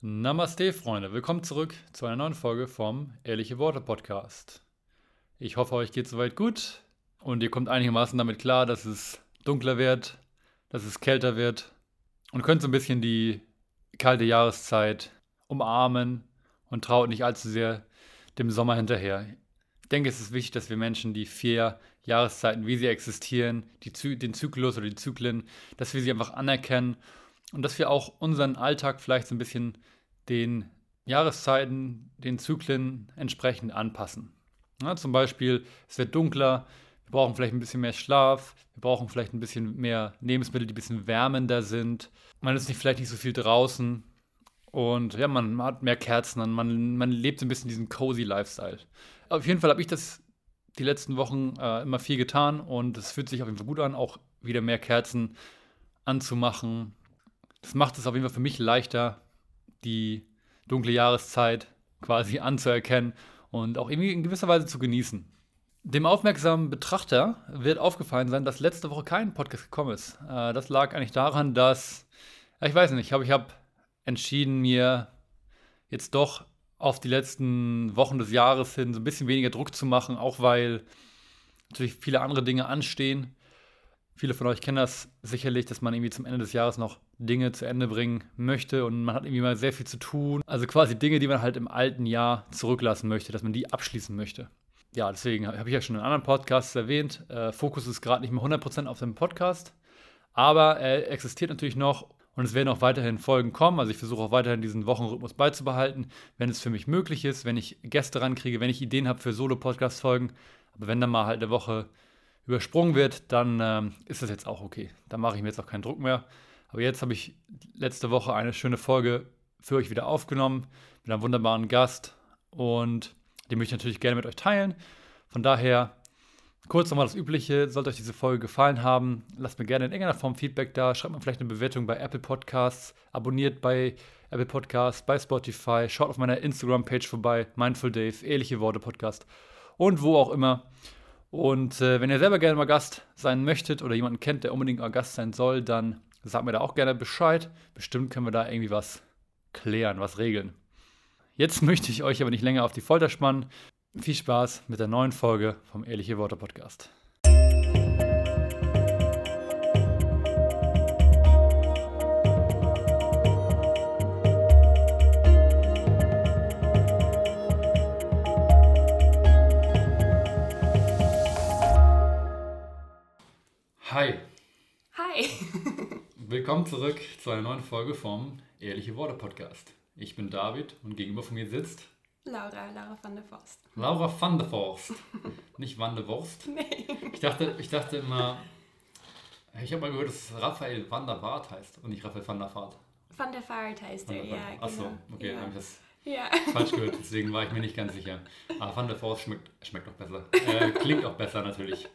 Namaste, Freunde. Willkommen zurück zu einer neuen Folge vom Ehrliche Worte Podcast. Ich hoffe, euch geht soweit gut und ihr kommt einigermaßen damit klar, dass es dunkler wird, dass es kälter wird und könnt so ein bisschen die kalte Jahreszeit umarmen und traut nicht allzu sehr dem Sommer hinterher. Ich denke, es ist wichtig, dass wir Menschen die vier Jahreszeiten, wie sie existieren, die, den Zyklus oder die Zyklen, dass wir sie einfach anerkennen und dass wir auch unseren Alltag vielleicht so ein bisschen den Jahreszeiten, den Zyklen entsprechend anpassen. Ja, zum Beispiel, es wird dunkler, wir brauchen vielleicht ein bisschen mehr Schlaf, wir brauchen vielleicht ein bisschen mehr Lebensmittel, die ein bisschen wärmender sind. Man ist nicht, vielleicht nicht so viel draußen und ja, man hat mehr Kerzen an, man, man lebt ein bisschen diesen cozy Lifestyle. Auf jeden Fall habe ich das die letzten Wochen äh, immer viel getan und es fühlt sich auf jeden Fall gut an, auch wieder mehr Kerzen anzumachen, das macht es auf jeden Fall für mich leichter, die dunkle Jahreszeit quasi anzuerkennen und auch irgendwie in gewisser Weise zu genießen. Dem aufmerksamen Betrachter wird aufgefallen sein, dass letzte Woche kein Podcast gekommen ist. Äh, das lag eigentlich daran, dass, ich weiß nicht, ich habe ich hab entschieden, mir jetzt doch auf die letzten Wochen des Jahres hin so ein bisschen weniger Druck zu machen, auch weil natürlich viele andere Dinge anstehen. Viele von euch kennen das sicherlich, dass man irgendwie zum Ende des Jahres noch Dinge zu Ende bringen möchte und man hat irgendwie mal sehr viel zu tun. Also quasi Dinge, die man halt im alten Jahr zurücklassen möchte, dass man die abschließen möchte. Ja, deswegen habe ich ja schon in anderen Podcasts erwähnt, äh, Fokus ist gerade nicht mehr 100% auf dem Podcast, aber er existiert natürlich noch und es werden auch weiterhin Folgen kommen. Also ich versuche auch weiterhin diesen Wochenrhythmus beizubehalten, wenn es für mich möglich ist, wenn ich Gäste rankriege, wenn ich Ideen habe für Solo-Podcast-Folgen. Aber wenn dann mal halt eine Woche übersprungen wird, dann ähm, ist das jetzt auch okay. Da mache ich mir jetzt auch keinen Druck mehr. Aber jetzt habe ich letzte Woche eine schöne Folge für euch wieder aufgenommen mit einem wunderbaren Gast und den möchte ich natürlich gerne mit euch teilen. Von daher kurz nochmal das Übliche. Sollte euch diese Folge gefallen haben, lasst mir gerne in irgendeiner Form Feedback da. Schreibt mir vielleicht eine Bewertung bei Apple Podcasts. Abonniert bei Apple Podcasts, bei Spotify. Schaut auf meiner Instagram-Page vorbei. Mindful Dave, ehrliche Worte Podcast. Und wo auch immer. Und äh, wenn ihr selber gerne mal Gast sein möchtet oder jemanden kennt, der unbedingt mal Gast sein soll, dann sagt mir da auch gerne Bescheid. Bestimmt können wir da irgendwie was klären, was regeln. Jetzt möchte ich euch aber nicht länger auf die Folter spannen. Viel Spaß mit der neuen Folge vom Ehrliche Worte Podcast. Hi. Hi. Willkommen zurück zu einer neuen Folge vom Ehrliche Worte Podcast. Ich bin David und gegenüber von mir sitzt Laura, Laura van der Forst. Laura van der Forst. Nicht Van der Wurst. Nee. Ich dachte, ich dachte immer, ich habe mal gehört, dass es Raphael van der Vaart heißt und nicht Raphael van der Vaart. Van der Vaart heißt er, ja, genau. Achso, okay, ja. dann habe ich das Ja. falsch gehört, deswegen war ich mir nicht ganz sicher. Aber Van der Forst schmeckt, schmeckt auch besser. Äh, klingt auch besser natürlich.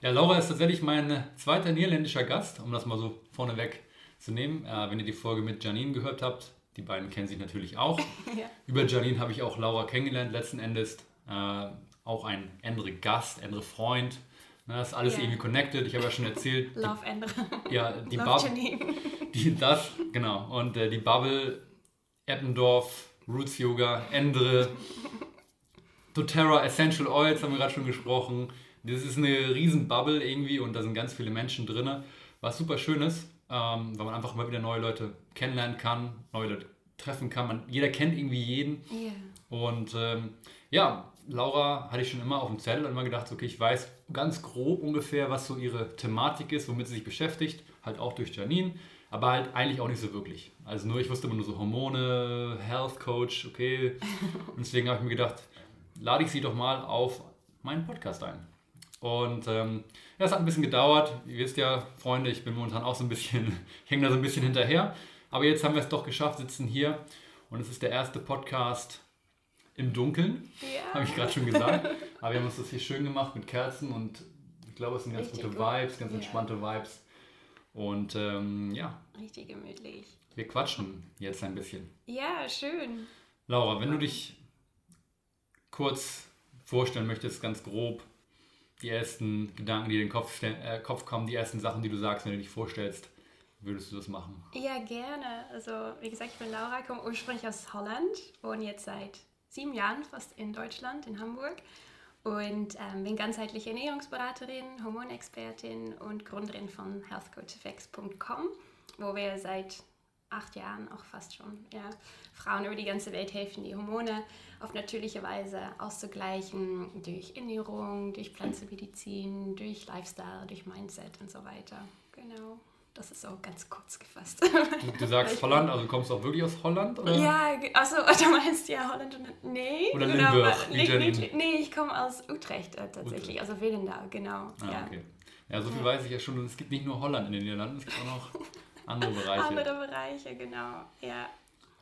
Ja, Laura ist tatsächlich mein zweiter niederländischer Gast, um das mal so vorneweg zu nehmen. Äh, wenn ihr die Folge mit Janine gehört habt, die beiden kennen sich natürlich auch. ja. Über Janine habe ich auch Laura kennengelernt, letzten Endes. Äh, auch ein andere Gast, andere Freund. Ne, das ist alles Ja. irgendwie connected. Ich habe ja schon erzählt. Love. Die, ja, die Bubble. Janine. Die, das, genau. Und äh, die Bubble, Eppendorf, Roots Yoga, Endre, doTERRA, Essential Oils haben wir gerade schon gesprochen. Das ist eine riesen Bubble irgendwie und da sind ganz viele Menschen drin. Was super schön ist, ähm, weil man einfach mal wieder neue Leute kennenlernen kann, neue Leute treffen kann. Man, jeder kennt irgendwie jeden. Ja. Und ähm, ja, Laura hatte ich schon immer auf dem Zettel und immer gedacht, okay, ich weiß ganz grob ungefähr, was so ihre Thematik ist, womit sie sich beschäftigt, halt auch durch Janine, aber halt eigentlich auch nicht so wirklich. Also nur, ich wusste immer nur so Hormone, Health Coach, okay. Und deswegen habe ich mir gedacht, lade ich sie doch mal auf meinen Podcast ein. Und ähm, ja, es hat ein bisschen gedauert. Ihr wisst ja, Freunde, ich bin momentan auch so ein bisschen, ich hänge da so ein bisschen hinterher. Aber jetzt haben wir es doch geschafft, sitzen hier und es ist der erste Podcast im Dunkeln, Ja. habe ich gerade schon gesagt. Aber wir haben uns das hier schön gemacht mit Kerzen und ich glaube, es sind ganz Richtig gute gut. Vibes, ganz Ja. entspannte Vibes. Und ähm, ja, Richtig gemütlich. wir quatschen jetzt ein bisschen. Ja, schön. Laura, wenn du dich kurz vorstellen möchtest, ganz grob, die ersten Gedanken, die in den Kopf, äh, Kopf kommen, die ersten Sachen, die du sagst, wenn du dich vorstellst, würdest du das machen? Ja, gerne. Also, wie gesagt, ich bin Laura, komme ursprünglich aus Holland, wohne jetzt seit sieben Jahren fast in Deutschland, in Hamburg. Und ähm, bin ganzheitliche Ernährungsberaterin, Hormonexpertin und Gründerin von healthcoacheffects.com, wo wir seit acht Jahren auch fast schon ja, Frauen über die ganze Welt helfen, die Hormone auf natürliche Weise auszugleichen durch Ernährung, durch Pflanzenmedizin, durch Lifestyle, durch Mindset und so weiter. Genau. Das ist auch ganz kurz gefasst. Du, du sagst Holland, also kommst du auch wirklich aus Holland? Oder? Ja, also du meinst ja Holland und nee. Oder Limburg, wie Janine. Nee, ich komme aus Utrecht äh, tatsächlich, Utrecht. also Willendau, genau. Ah, ja. okay. Ja, so viel ja. weiß ich ja schon. Es gibt nicht nur Holland in den Niederlanden, es gibt auch noch andere Bereiche. andere Bereiche, genau, ja.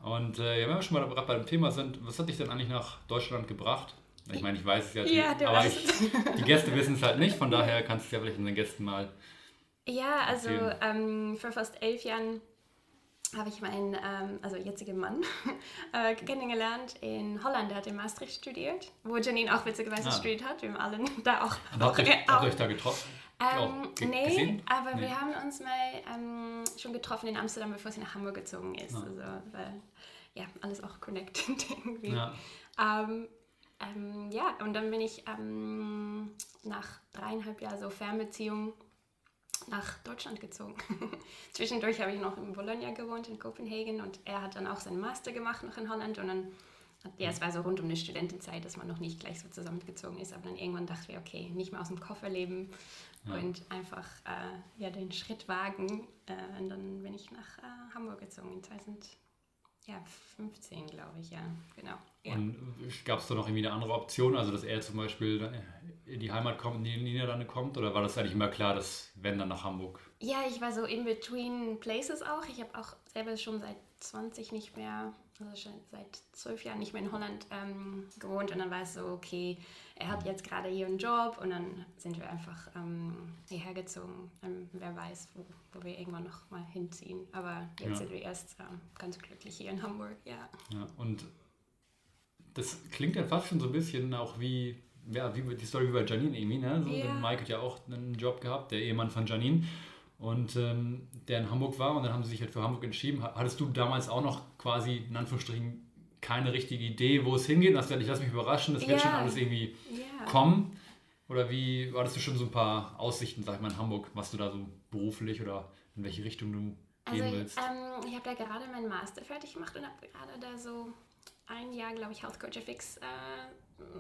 Und äh, ja, wenn wir schon mal bei dem Thema sind, was hat dich denn eigentlich nach Deutschland gebracht? Ich meine, ich weiß es ja, ja die, aber ich, die Gäste wissen es halt nicht, von daher kannst du es ja vielleicht den Gästen mal. Ja, also ähm, vor fast elf Jahren habe ich meinen, ähm, also jetzigen Mann, äh, kennengelernt in Holland. Er hat in Maastricht studiert, wo Janine auch witzigerweise ah. studiert hat. Wir haben alle da auch. Und habt, euch, habt euch da getroffen? Ähm, nee, gesehen? aber nee. wir haben uns mal ähm, schon getroffen in Amsterdam, bevor sie nach Hamburg gezogen ist. Ja. Also, weil, ja, alles auch connected irgendwie. Ja. Ähm, ähm, ja, und dann bin ich ähm, nach dreieinhalb Jahren so Fernbeziehung nach Deutschland gezogen. Zwischendurch habe ich noch in Bologna gewohnt, in Kopenhagen, und er hat dann auch seinen Master gemacht noch in Holland. Und dann, ja, es war so rund um die Studentenzeit, dass man noch nicht gleich so zusammengezogen ist. Aber dann irgendwann dachten wir, okay, nicht mehr aus dem Koffer leben ja. und einfach äh, ja, den Schritt wagen. Äh, und dann bin ich nach äh, Hamburg gezogen in 2015, glaube ich, ja, genau. Ja. Und gab es da noch irgendwie eine andere Option, also dass er zum Beispiel in die Heimat kommt, in die Niederlande kommt, oder war das eigentlich immer klar, dass wenn dann nach Hamburg? Ja, ich war so in between places auch. Ich habe auch selber schon seit 20 nicht mehr, also schon seit zwölf Jahren nicht mehr in Holland ähm, gewohnt und dann war es so, okay, er hat jetzt gerade hier einen Job und dann sind wir einfach ähm, hierher gezogen. Ähm, wer weiß, wo, wo, wir irgendwann noch mal hinziehen. Aber jetzt ja. sind wir erst ähm, ganz glücklich hier in Hamburg, ja. Ja, und das klingt ja fast schon so ein bisschen auch wie, ja, wie die Story bei Janine irgendwie, ne? So, ja. Mike hat ja auch einen Job gehabt, der Ehemann von Janine. Und ähm, der in Hamburg war und dann haben sie sich halt für Hamburg entschieden. Hattest du damals auch noch quasi in Anführungsstrichen keine richtige Idee, wo es hingeht? Hast du ich lass mich überraschen, das wird ja. schon alles irgendwie ja. kommen. Oder wie hattest du schon so ein paar Aussichten, sag ich mal, in Hamburg, was du da so beruflich oder in welche Richtung du also, gehen willst? Ähm, ich habe da gerade meinen Master fertig gemacht und habe gerade da so ein Jahr, glaube ich, Health Coach FX äh,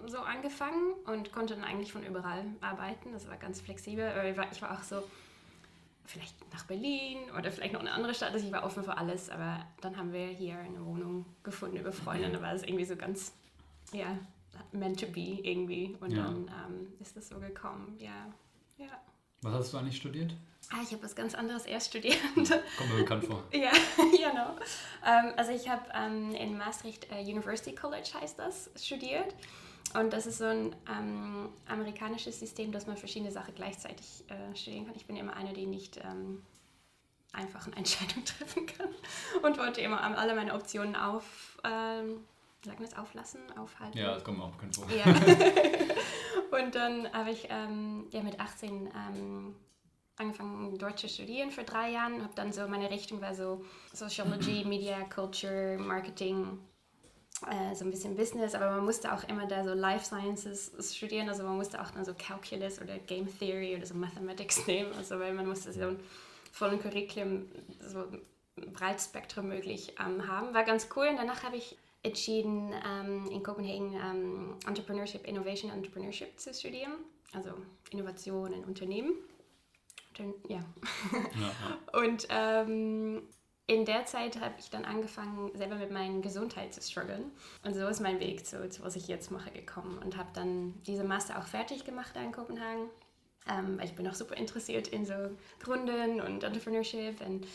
so angefangen und konnte dann eigentlich von überall arbeiten. Das war ganz flexibel. Ich war auch so, vielleicht nach Berlin oder vielleicht noch eine andere Stadt. Also ich war offen für alles, aber dann haben wir hier eine Wohnung gefunden über Freunde. Da war es irgendwie so ganz, ja, meant to be irgendwie. Und ja. dann ähm, ist das so gekommen, ja. ja. Was hast du eigentlich studiert? Ah, ich habe was ganz anderes erst studiert. Kommt mir bekannt vor. ja, genau. Ähm, also ich habe ähm, in Maastricht äh, University College heißt das, studiert. Und das ist so ein ähm, amerikanisches System, dass man verschiedene Sachen gleichzeitig äh, studieren kann. Ich bin immer eine, die nicht ähm, einfach eine Entscheidung treffen kann und wollte immer alle meine Optionen auf, ähm, sagen wir es, auflassen, aufhalten. Ja, das kommt mir auch bekannt vor. Ja. und dann habe ich ähm, ja, mit 18 ähm, angefangen, Deutsch zu studieren für drei Jahre. Habe dann so, meine Richtung war so Sociology, Media, Culture, Marketing äh, so ein bisschen Business, aber man musste auch immer da so Life Sciences studieren, also man musste auch dann so Calculus oder Game Theory oder so Mathematics nehmen, also weil man musste so ein vollen Curriculum, so ein breites Spektrum möglich ähm, haben. War ganz cool und danach habe ich entschieden, ähm, in Kopenhagen ähm, Entrepreneurship, Innovation Entrepreneurship zu studieren, also Innovation in Unternehmen. ja. ja, ja. Und ähm, in der Zeit habe ich dann angefangen, selber mit meiner Gesundheit zu strugglen. Und so ist mein Weg zu, zu was ich jetzt mache, gekommen. Und habe dann diese Master auch fertig gemacht da in Kopenhagen. Ähm, weil ich bin auch super interessiert in so Gründen und Entrepreneurship und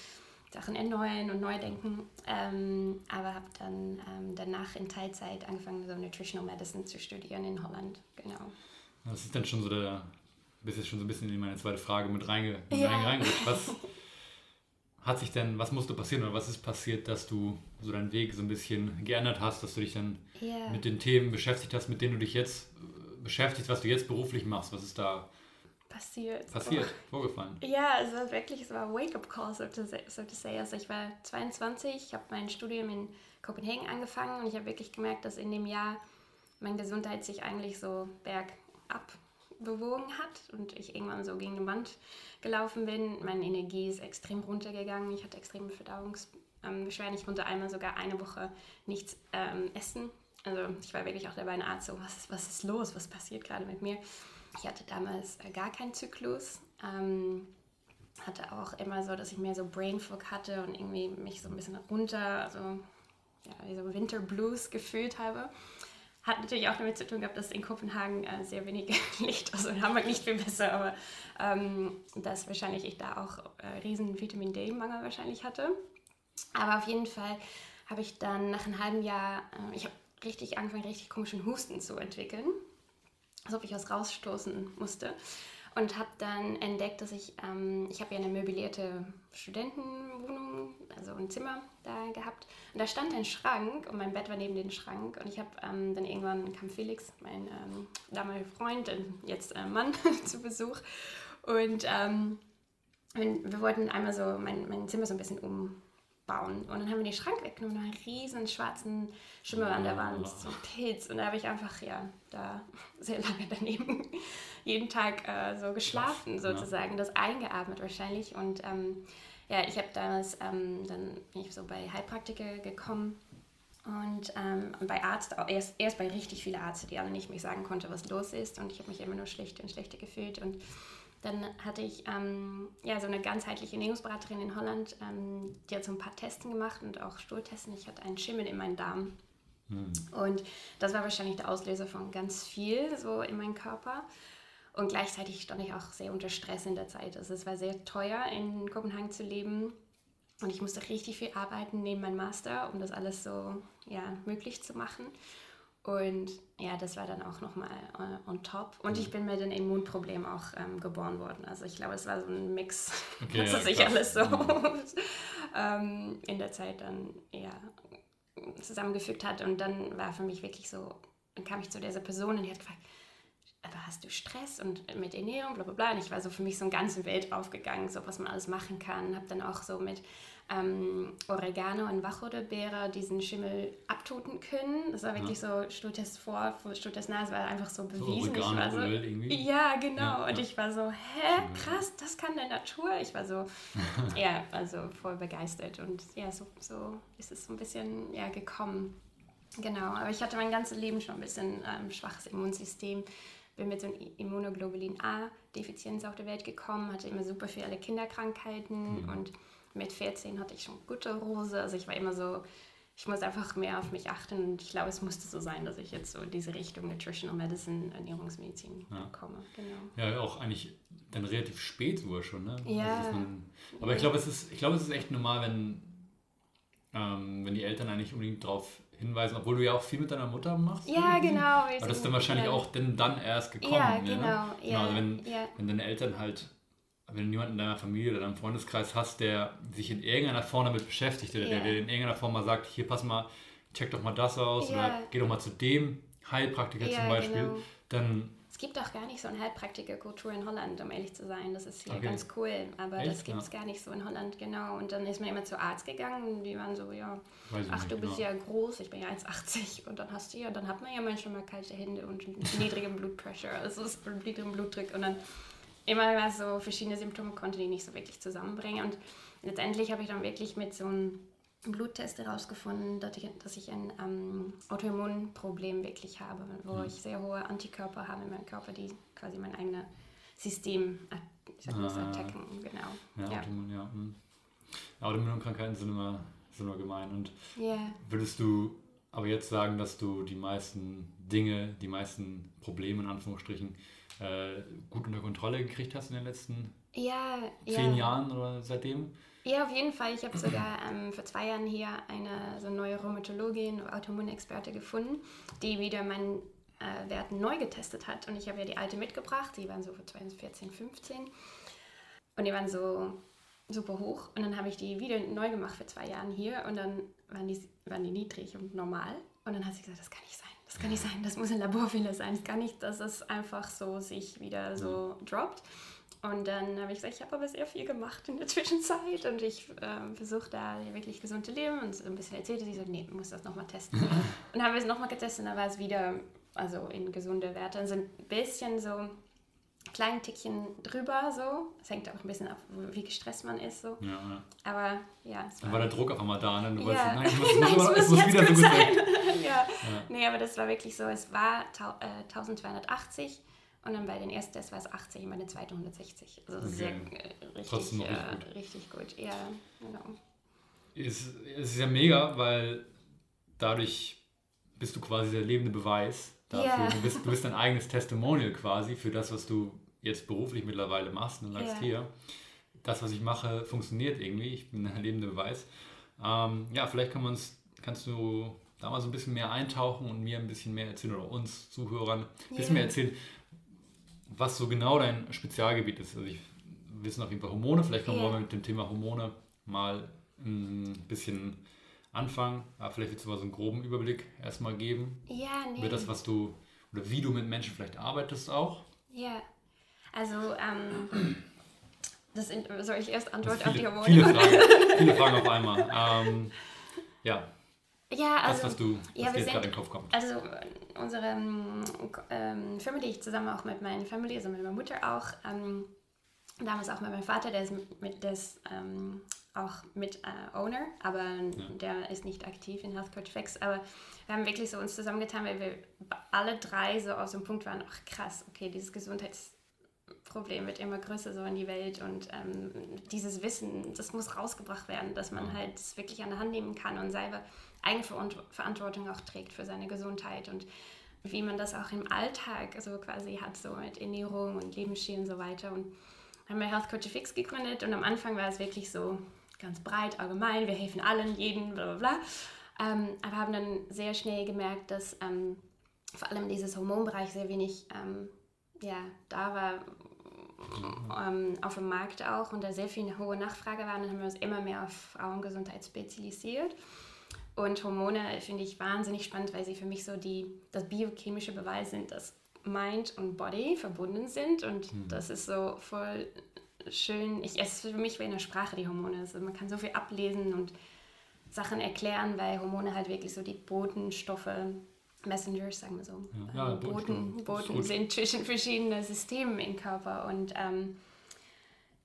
Sachen erneuern und neu denken. Ähm, aber habe dann ähm, danach in Teilzeit angefangen, so Nutritional Medicine zu studieren in Holland. Genau. Das ist dann schon so der, bist jetzt schon so ein bisschen in meine zweite Frage mit reinge, mit ja. reingerutscht. Was, hat sich denn, was musste passieren oder was ist passiert, dass du so deinen Weg so ein bisschen geändert hast, dass du dich dann yeah. mit den Themen beschäftigt hast, mit denen du dich jetzt äh, beschäftigst, was du jetzt beruflich machst? Was ist da passiert. Passiert, so. vorgefallen. Ja, es war wirklich, es war Wake-up-Call, so to, say, so to say. Also ich war 22, ich habe mein Studium in Kopenhagen angefangen und ich habe wirklich gemerkt, dass in dem Jahr meine Gesundheit sich eigentlich so bergab bewogen hat und ich irgendwann so gegen die Wand gelaufen bin. Meine Energie ist extrem runtergegangen. Ich hatte extreme Verdauungsbeschwerden. Ich konnte einmal sogar eine Woche nichts ähm, essen. Also ich war wirklich auch dabei, ein Arzt so, was ist, was ist los? Was passiert gerade mit mir? Ich hatte damals äh, gar keinen Zyklus. Ähm, hatte auch immer so, dass ich mehr so Brain Fog hatte und irgendwie mich so ein bisschen runter, also ja, wie so Winter Blues gefühlt habe. Hat natürlich auch damit zu tun gehabt, dass in Kopenhagen äh, sehr wenig Licht, also in Hamburg nicht viel besser, aber ähm, dass wahrscheinlich ich da auch äh, riesen Vitamin D-Mangel wahrscheinlich hatte. Aber auf jeden Fall habe ich dann nach einem halben Jahr, äh, ich habe richtig angefangen, richtig komischen Husten zu entwickeln, als ob ich was rausstoßen musste und habe dann entdeckt, dass ich, ähm, ich habe ja eine möblierte Studentenwohnung, also ein Zimmer da gehabt. Und da stand ein Schrank und mein Bett war neben dem Schrank. Und ich habe ähm, dann irgendwann kam Felix, mein ähm, damaliger Freund, jetzt äh, Mann, zu Besuch. Und ähm, wir wollten einmal so mein, mein Zimmer so ein bisschen um bauen. Und dann haben wir den Schrank weggenommen und einen riesen schwarzen Schimmer an der Wand, so ein Pilz. Und da habe ich einfach, ja, da sehr lange daneben jeden Tag äh, so geschlafen sozusagen, das eingeatmet wahrscheinlich. Und ähm, ja, ich habe damals, ähm, dann bin ich so bei Heilpraktiker gekommen und, ähm, und bei Arzt, erst, erst bei richtig vielen Ärzten, die alle nicht mehr sagen konnten, was los ist. Und ich habe mich immer nur schlechter und schlechter gefühlt. Und dann hatte ich ähm, ja, so eine ganzheitliche Ernährungsberaterin in Holland, ähm, die hat so ein paar Testen gemacht und auch Stuhltesten. Ich hatte einen Schimmel in meinem Darm. Hm. Und das war wahrscheinlich der Auslöser von ganz viel so in meinem Körper. Und gleichzeitig stand ich auch sehr unter Stress in der Zeit. Also es war sehr teuer, in Kopenhagen zu leben. Und ich musste richtig viel arbeiten neben meinem Master, um das alles so ja, möglich zu machen. Und ja, das war dann auch nochmal uh, on top. Und ich mhm. bin mit einem Immunproblem auch ähm, geboren worden. Also ich glaube, es war so ein Mix, okay, dass ja, sich krass. alles so mhm. ähm, in der Zeit dann ja, zusammengefügt hat. Und dann war für mich wirklich so, dann kam ich zu dieser Person und die hat gefragt, aber hast du Stress und mit Ernährung, bla bla bla. Und ich war so für mich so eine ganze Welt aufgegangen, so was man alles machen kann. Habe dann auch so mit ähm, Oregano und Wacholderbeere diesen Schimmel abtoten können. Das war wirklich ja. so Stuhltest vor, Stuhltest nach, es war einfach so bewiesen. So war so, irgendwie. Ja, genau. Ja, und ja. ich war so, hä, krass, das kann der Natur. Ich war so, ja, also voll begeistert. Und ja, so, so ist es so ein bisschen ja, gekommen. Genau, aber ich hatte mein ganzes Leben schon ein bisschen ähm, schwaches Immunsystem. Bin mit so einem Immunoglobulin A-Defizienz auf die Welt gekommen, hatte immer super viele Kinderkrankheiten mhm. und mit 14 hatte ich schon gute Rose. Also ich war immer so, ich muss einfach mehr auf mich achten und ich glaube, es musste so sein, dass ich jetzt so in diese Richtung Nutritional Medicine, Ernährungsmedizin ja. komme. Genau. Ja, auch eigentlich dann relativ spät sogar schon, ne? Ja. Man, aber ja. ich glaube, es ist, ich glaube, es ist echt normal, wenn, ähm, wenn die Eltern eigentlich unbedingt darauf hinweisen, obwohl du ja auch viel mit deiner Mutter machst. Ja, irgendwie. genau. Aber das ist dann wahrscheinlich auch denn dann erst gekommen. Ja, genau. Ja, genau also wenn, wenn deine Eltern halt wenn du jemanden in deiner Familie oder deinem Freundeskreis hast, der sich in irgendeiner Form damit beschäftigt oder yeah. der dir in irgendeiner Form mal sagt, hier pass mal, check doch mal das aus yeah. oder geh doch mal zu dem Heilpraktiker yeah, zum Beispiel, genau. dann... Es gibt auch gar nicht so eine Heilpraktikerkultur in Holland, um ehrlich zu sein. Das ist hier okay. ganz cool, aber Echt? das gibt es ja. gar nicht so in Holland, genau. Und dann ist man immer zu Arzt gegangen und die waren so, ja, ach, du bist genau. ja groß, ich bin ja 1,80 und dann hast du ja, dann hat man ja manchmal mal kalte Hände und niedrigen Blutpressure, also niedrigen Blutdruck und dann immer so verschiedene Symptome konnte die nicht so wirklich zusammenbringen. Und letztendlich habe ich dann wirklich mit so einem Bluttest herausgefunden, dass ich, dass ich ein ähm, Autoimmunproblem wirklich habe, wo mhm. ich sehr hohe Antikörper habe in meinem Körper, die quasi mein eigenes System ich sag ah, attacken. Genau. Ja, ja. Autoimmun, ja. Hm. Autoimmunkrankheiten sind immer, sind immer gemein. Und yeah. würdest du aber jetzt sagen, dass du die meisten Dinge, die meisten Probleme in Anführungsstrichen äh, gut unter Kontrolle gekriegt hast in den letzten ja, zehn ja. Jahren oder seitdem? Ja, auf jeden Fall. Ich habe sogar ähm, vor zwei Jahren hier eine so neue Rheumatologin, Autoimmunexperte gefunden, die wieder meinen äh, Wert neu getestet hat. Und ich habe ja die alte mitgebracht, die waren so für 2014, 15. Und die waren so super hoch. Und dann habe ich die wieder neu gemacht für zwei Jahre hier und dann waren die, waren die niedrig und normal. Und dann hat sie gesagt, das kann nicht sein, das kann nicht sein, das muss ein Laborfehler sein, es kann nicht, dass es einfach so sich wieder so droppt. Und dann habe ich gesagt, ich habe aber sehr viel gemacht in der Zwischenzeit und ich äh, versuche da wirklich gesund zu leben und so ein bisschen erzählt. Sie sagt, nee, du musst das nochmal testen. und dann haben wir es nochmal getestet und dann war es wieder also in gesunde Werte. Also ein bisschen so kleinen Tickchen drüber so. Es hängt auch ein bisschen ab, wie gestresst man ist so. Ja, ja. Aber ja, es Dann war der Druck auf einmal da, ne? Du wolltest, Ja. nein, ich muss, Nein, es muss muss jetzt wieder so gut gut sein. ja. Ja. Nee, aber das war wirklich so. Es war äh, 1280 und dann bei den ersten Tests war es 80 und bei den zweiten 160. Also Okay. sehr äh, richtig, Trotzdem noch äh, richtig richtig gut. Ja, genau. Es, es ist ja mega, weil dadurch bist du quasi der lebende Beweis dafür. Ja. Du, bist, du bist dein eigenes Testimonial quasi für das, was du jetzt beruflich mittlerweile machst und sagst Ja. hier, das, was ich mache, funktioniert irgendwie. Ich bin der lebende Beweis. Ähm, ja, vielleicht kann man's, kannst du da mal so ein bisschen mehr eintauchen und mir ein bisschen mehr erzählen oder uns Zuhörern ein bisschen Ja. mehr erzählen, was so genau dein Spezialgebiet ist. Also ich wissen auf jeden Fall Hormone, vielleicht können Ja. wir mit dem Thema Hormone mal ein bisschen anfangen. Aber vielleicht willst du mal so einen groben Überblick erstmal geben Ja, nee. über das, was du oder wie du mit Menschen vielleicht arbeitest auch. Ja. Also, ähm, das soll ich erst Das antworten sind auf die Hormone? viele, Fragen, viele Fragen auf einmal. Ähm, ja, Ja, das, also. was, du, ja, was wir dir jetzt sind- gerade in den Kopf kommt. Also unsere ähm, ähm, Firma, die ich zusammen auch mit meiner Familie, also mit meiner Mutter auch, ähm, damals auch mit meinem Vater, der ist, mit, der ist ähm, auch mit äh, Owner, aber der ist nicht aktiv in Health Coach Fix. Aber wir haben wirklich so uns zusammengetan, weil wir alle drei so aus dem Punkt waren, ach krass, okay, dieses Gesundheitsproblem wird immer größer so in die Welt und ähm, dieses Wissen, das muss rausgebracht werden, dass man halt es wirklich an der Hand nehmen kann und selber Eigenverantwortung auch trägt für seine Gesundheit und wie man das auch im Alltag so quasi hat, so mit Ernährung und Lebensstil und so weiter. Und haben wir Health Coach Fix gegründet und am Anfang war es wirklich so ganz breit, allgemein, wir helfen allen, jeden, bla bla bla. Ähm, aber haben dann sehr schnell gemerkt, dass ähm, vor allem dieses Hormonbereich sehr wenig ähm, ja, da war ähm, auf dem Markt auch und da sehr viel eine hohe Nachfrage war. Und dann haben wir uns immer mehr auf Frauengesundheit spezialisiert. Und Hormone finde ich wahnsinnig spannend, weil sie für mich so die, das biochemische Beweis sind, dass Mind und Body verbunden sind. Und das ist so voll schön. Ich, es ist für mich wie eine Sprache, die Hormone. Also man kann so viel ablesen und Sachen erklären, weil Hormone halt wirklich so die Botenstoffe, Messengers, sagen wir so, Ja, ja, äh, Boten, Boten sind zwischen verschiedenen Systemen im Körper. Und ähm,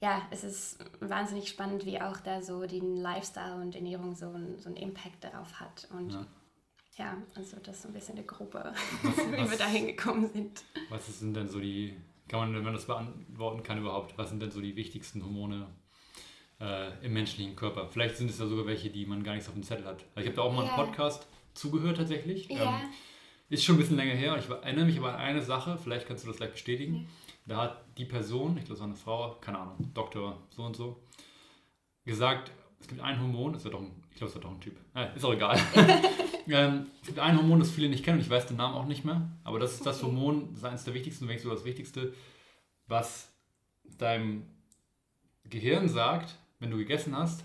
ja, es ist wahnsinnig spannend, wie auch da so den Lifestyle und Ernährung so, ein, so einen Impact darauf hat. Und Ja. ja, also das ist so ein bisschen die Gruppe, wie wir da hingekommen sind. Was sind denn so die, kann man, wenn man das beantworten kann überhaupt, was sind denn so die wichtigsten Hormone äh, im menschlichen Körper? Vielleicht sind es ja sogar welche, die man gar nicht so auf dem Zettel hat. Also ich habe da auch mal Ja. einen Podcast zugehört tatsächlich. Ja. Ähm, ist schon ein bisschen länger her ich erinnere mich aber an eine Sache, vielleicht kannst du das gleich bestätigen. Mhm. Da hat die Person, ich glaube es war eine Frau, keine Ahnung, Doktor so und so, gesagt, es gibt ein Hormon, es wird doch ein, ich glaube es wird doch ein Typ, äh, ist auch egal. ähm, es gibt ein Hormon, das viele nicht kennen und ich weiß den Namen auch nicht mehr, aber das ist das Okay. Hormon, das ist eines der wichtigsten, wenn nicht sogar das wichtigste, was deinem Gehirn sagt, wenn du gegessen hast,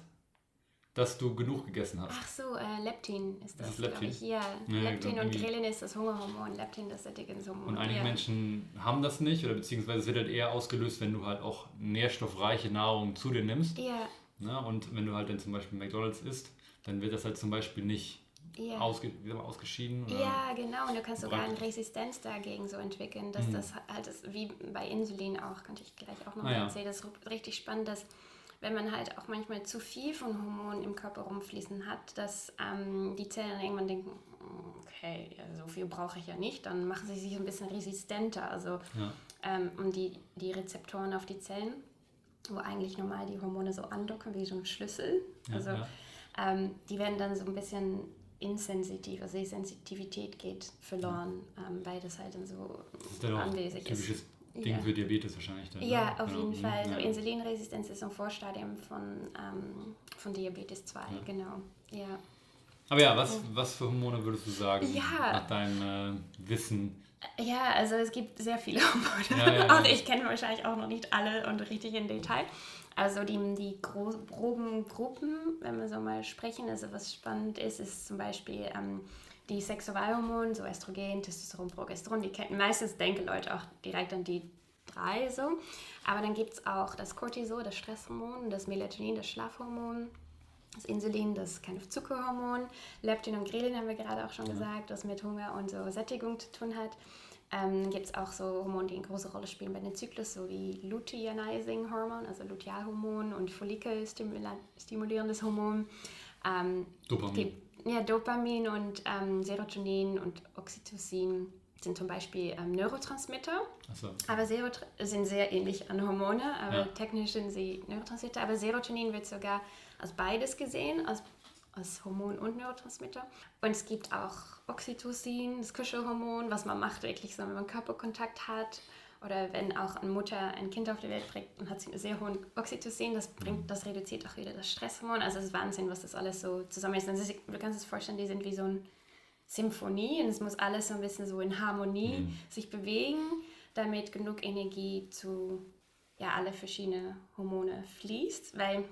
dass du genug gegessen hast. Ach so, äh, Leptin ist das, ist glaube Leptin? ich. Ja, Ja, Leptin und. Grelin ist das Hungerhormon, Leptin das Sättigungshormon. Und einige ja. Menschen haben das nicht oder beziehungsweise es wird halt eher ausgelöst, wenn du halt auch nährstoffreiche Nahrung zu dir nimmst. Ja, Ne? Und wenn du halt dann zum Beispiel McDonalds isst, dann wird das halt zum Beispiel nicht ja. ausge ausgeschieden. Oder? Ja, genau. Und du kannst sogar eine Resistenz dagegen so entwickeln, dass Mhm. das halt ist, wie bei Insulin auch, könnte ich gleich auch noch Ah, ja. erzählen. Das ist richtig spannend, dass wenn man halt auch manchmal zu viel von Hormonen im Körper rumfließen hat, dass ähm, die Zellen irgendwann denken, okay, ja, so viel brauche ich ja nicht, dann machen sie sich ein bisschen resistenter. Also Ja. ähm, und die, die Rezeptoren auf die Zellen, wo eigentlich normal die Hormone so andocken wie so ein Schlüssel. Ja, Also ja. ähm, die werden dann so ein bisschen insensitiv, also die Sensitivität geht verloren, ähm, weil das halt dann so Das ist anwesig ist. typisches Ding Ja. für Diabetes wahrscheinlich. Dann, Ja, ne? auf Genau. jeden Fall. Ja. So Insulinresistenz ist ein Vorstadium von, ähm, von Diabetes 2, genau. Ja. Aber ja, was, was für Hormone würdest du sagen, Ja. nach deinem äh, Wissen Ja, also es gibt sehr viele Hormone. Ja, ja, ja. Auch ich kenne wahrscheinlich auch noch nicht alle und richtig in Detail. Also die, die gro- groben Gruppen, wenn wir so mal sprechen, also was spannend ist, ist zum Beispiel ähm, die Sexualhormone, so Östrogen, Testosteron, Progesteron. Die kennen meistens denken Leute auch direkt an die drei so. Aber dann gibt es auch das Cortisol, das Stresshormon, das Melatonin, das Schlafhormon, das Insulin, das kind of Zuckerhormon, Leptin und Grelin haben wir gerade auch schon gesagt, das mit Hunger und so Sättigung zu tun hat. Ähm, gibt es auch so Hormone, die eine große Rolle spielen bei den Zyklus, so wie Luteinizing Hormon, also Lutealhormon und follikelstimulierendes Hormon. Ähm, Dopamin. gibt, ja, Dopamin und ähm, Serotonin und Oxytocin sind zum Beispiel ähm, Neurotransmitter. Achso. Aber Serotr sind sehr ähnlich an Hormone, aber Ja. technisch sind sie Neurotransmitter. Aber Serotonin wird sogar als beides gesehen, als, als Hormon und Neurotransmitter. Und es gibt auch Oxytocin, das Kuschelhormon, was man macht wirklich so, wenn man Körperkontakt hat. Oder wenn auch eine Mutter ein Kind auf die Welt bringt und hat sie einen sehr hohen Oxytocin, das, bringt, das reduziert auch wieder das Stresshormon. Also es ist Wahnsinn, was das alles so zusammen ist. Also du kannst es vorstellen, die sind wie so ein Symphonie und es muss alles so ein bisschen so in Harmonie Mhm. sich bewegen, damit genug Energie zu ja, alle verschiedenen Hormone fließt, weil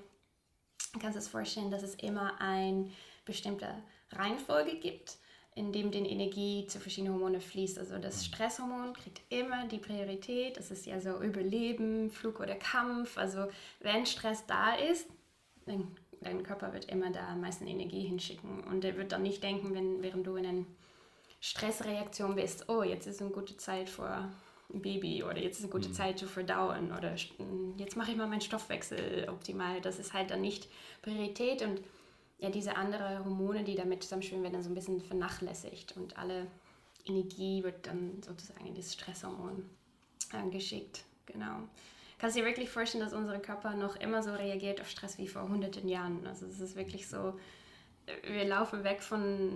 kannst es vorstellen, dass es immer eine bestimmte Reihenfolge gibt, in dem die Energie zu verschiedenen Hormonen fließt. Also das Stresshormon kriegt immer die Priorität. Das ist ja so Überleben, Flug oder Kampf. Also wenn Stress da ist, dann dein Körper wird immer da am meisten Energie hinschicken. Und er wird dann nicht denken, wenn, während du in einer Stressreaktion bist, oh, jetzt ist eine gute Zeit vor Baby oder jetzt ist eine gute Zeit zu verdauen oder jetzt mache ich mal meinen Stoffwechsel optimal. Das ist halt dann nicht Priorität und ja, diese anderen Hormone, die damit zusammenspielen, werden dann so ein bisschen vernachlässigt und alle Energie wird dann sozusagen in das Stresshormon äh, geschickt. Genau. Kannst du dir wirklich vorstellen, dass unser Körper noch immer so reagiert auf Stress wie vor hunderten Jahren? Also es ist wirklich so, wir laufen weg von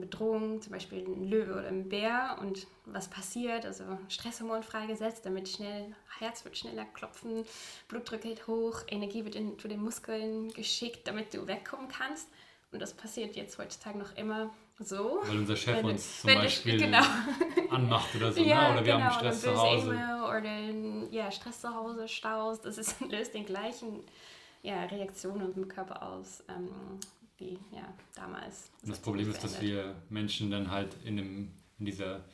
Bedrohungen, zum Beispiel ein Löwe oder ein Bär und was passiert? Also Stresshormon freigesetzt, damit schnell, Herz wird schneller klopfen, Blutdruck geht hoch, Energie wird in, zu den Muskeln geschickt, damit du wegkommen kannst. Und das passiert jetzt heutzutage noch immer so. Weil unser Chef Wenn uns zum Beispiel genau. anmacht oder so, Ja, ne? oder wir genau, haben Stress zu Hause. Oder ja, Stress zu Hause, Staus, das ist, löst den gleichen ja, Reaktionen im Körper aus ähm, wie ja, damals. Und das sich Problem ist, dass wir Menschen dann halt in, dem, in, dieser,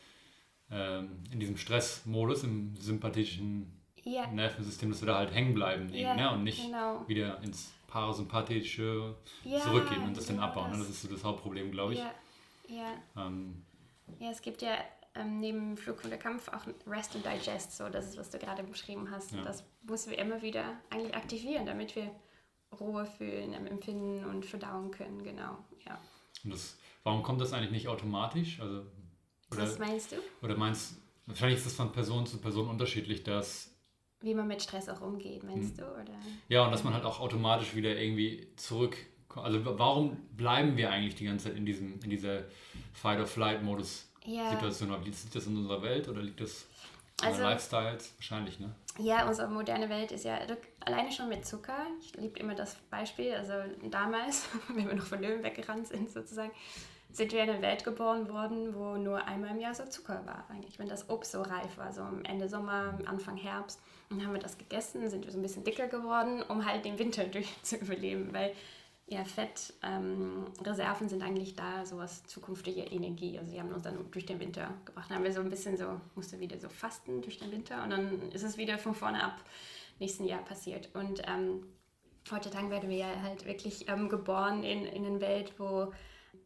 ähm, in diesem Stressmodus, im sympathischen ja, Nervensystem, dass wir da halt hängen bleiben ja, eben, ne? und nicht genau. wieder ins Parasympathische ja, zurückgehen und das dann genau abbauen. Ne? Das ist so das Hauptproblem, glaube ich. Ja, ja, Ähm, ja, es gibt ja ähm, neben Flug und der Kampf auch Rest and Digest, so das ist, was du gerade beschrieben hast. Ja. Das müssen wir immer wieder eigentlich aktivieren, damit wir Ruhe fühlen, ähm, empfinden und verdauen können, genau. Ja. und das, warum kommt das eigentlich nicht automatisch? Also, oder, Was meinst du? oder meinst wahrscheinlich ist das von Person zu Person unterschiedlich, dass Wie man mit Stress auch umgeht, meinst Hm. du? Oder? Ja, und dass man halt auch automatisch wieder irgendwie zurück. Also warum bleiben wir eigentlich die ganze Zeit in diesem, in dieser Fight-or-Flight-Modus-Situation? Ja, Liegt das in unserer Welt oder liegt das an Also- Lifestyles? Wahrscheinlich, ne? Ja, unsere moderne Welt ist ja alleine schon mit Zucker. Ich liebe immer das Beispiel. Also damals, wenn wir noch von Löwen weggerannt sind sozusagen, sind wir in eine Welt geboren worden, wo nur einmal im Jahr so Zucker war. Eigentlich, wenn das Obst so reif war, so am Ende Sommer, Anfang Herbst. Dann haben wir das gegessen, sind wir so ein bisschen dicker geworden, um halt den Winter durch zu überleben, weil ja, Fettreserven ähm, sind eigentlich da, so als zukünftige Energie. Also die haben uns dann durch den Winter gebracht. Dann haben wir so ein bisschen so, musste wieder so fasten durch den Winter und dann ist es wieder von vorne ab nächsten Jahr passiert. Und ähm, heutzutage werden wir ja halt wirklich ähm, geboren in, in einer Welt, wo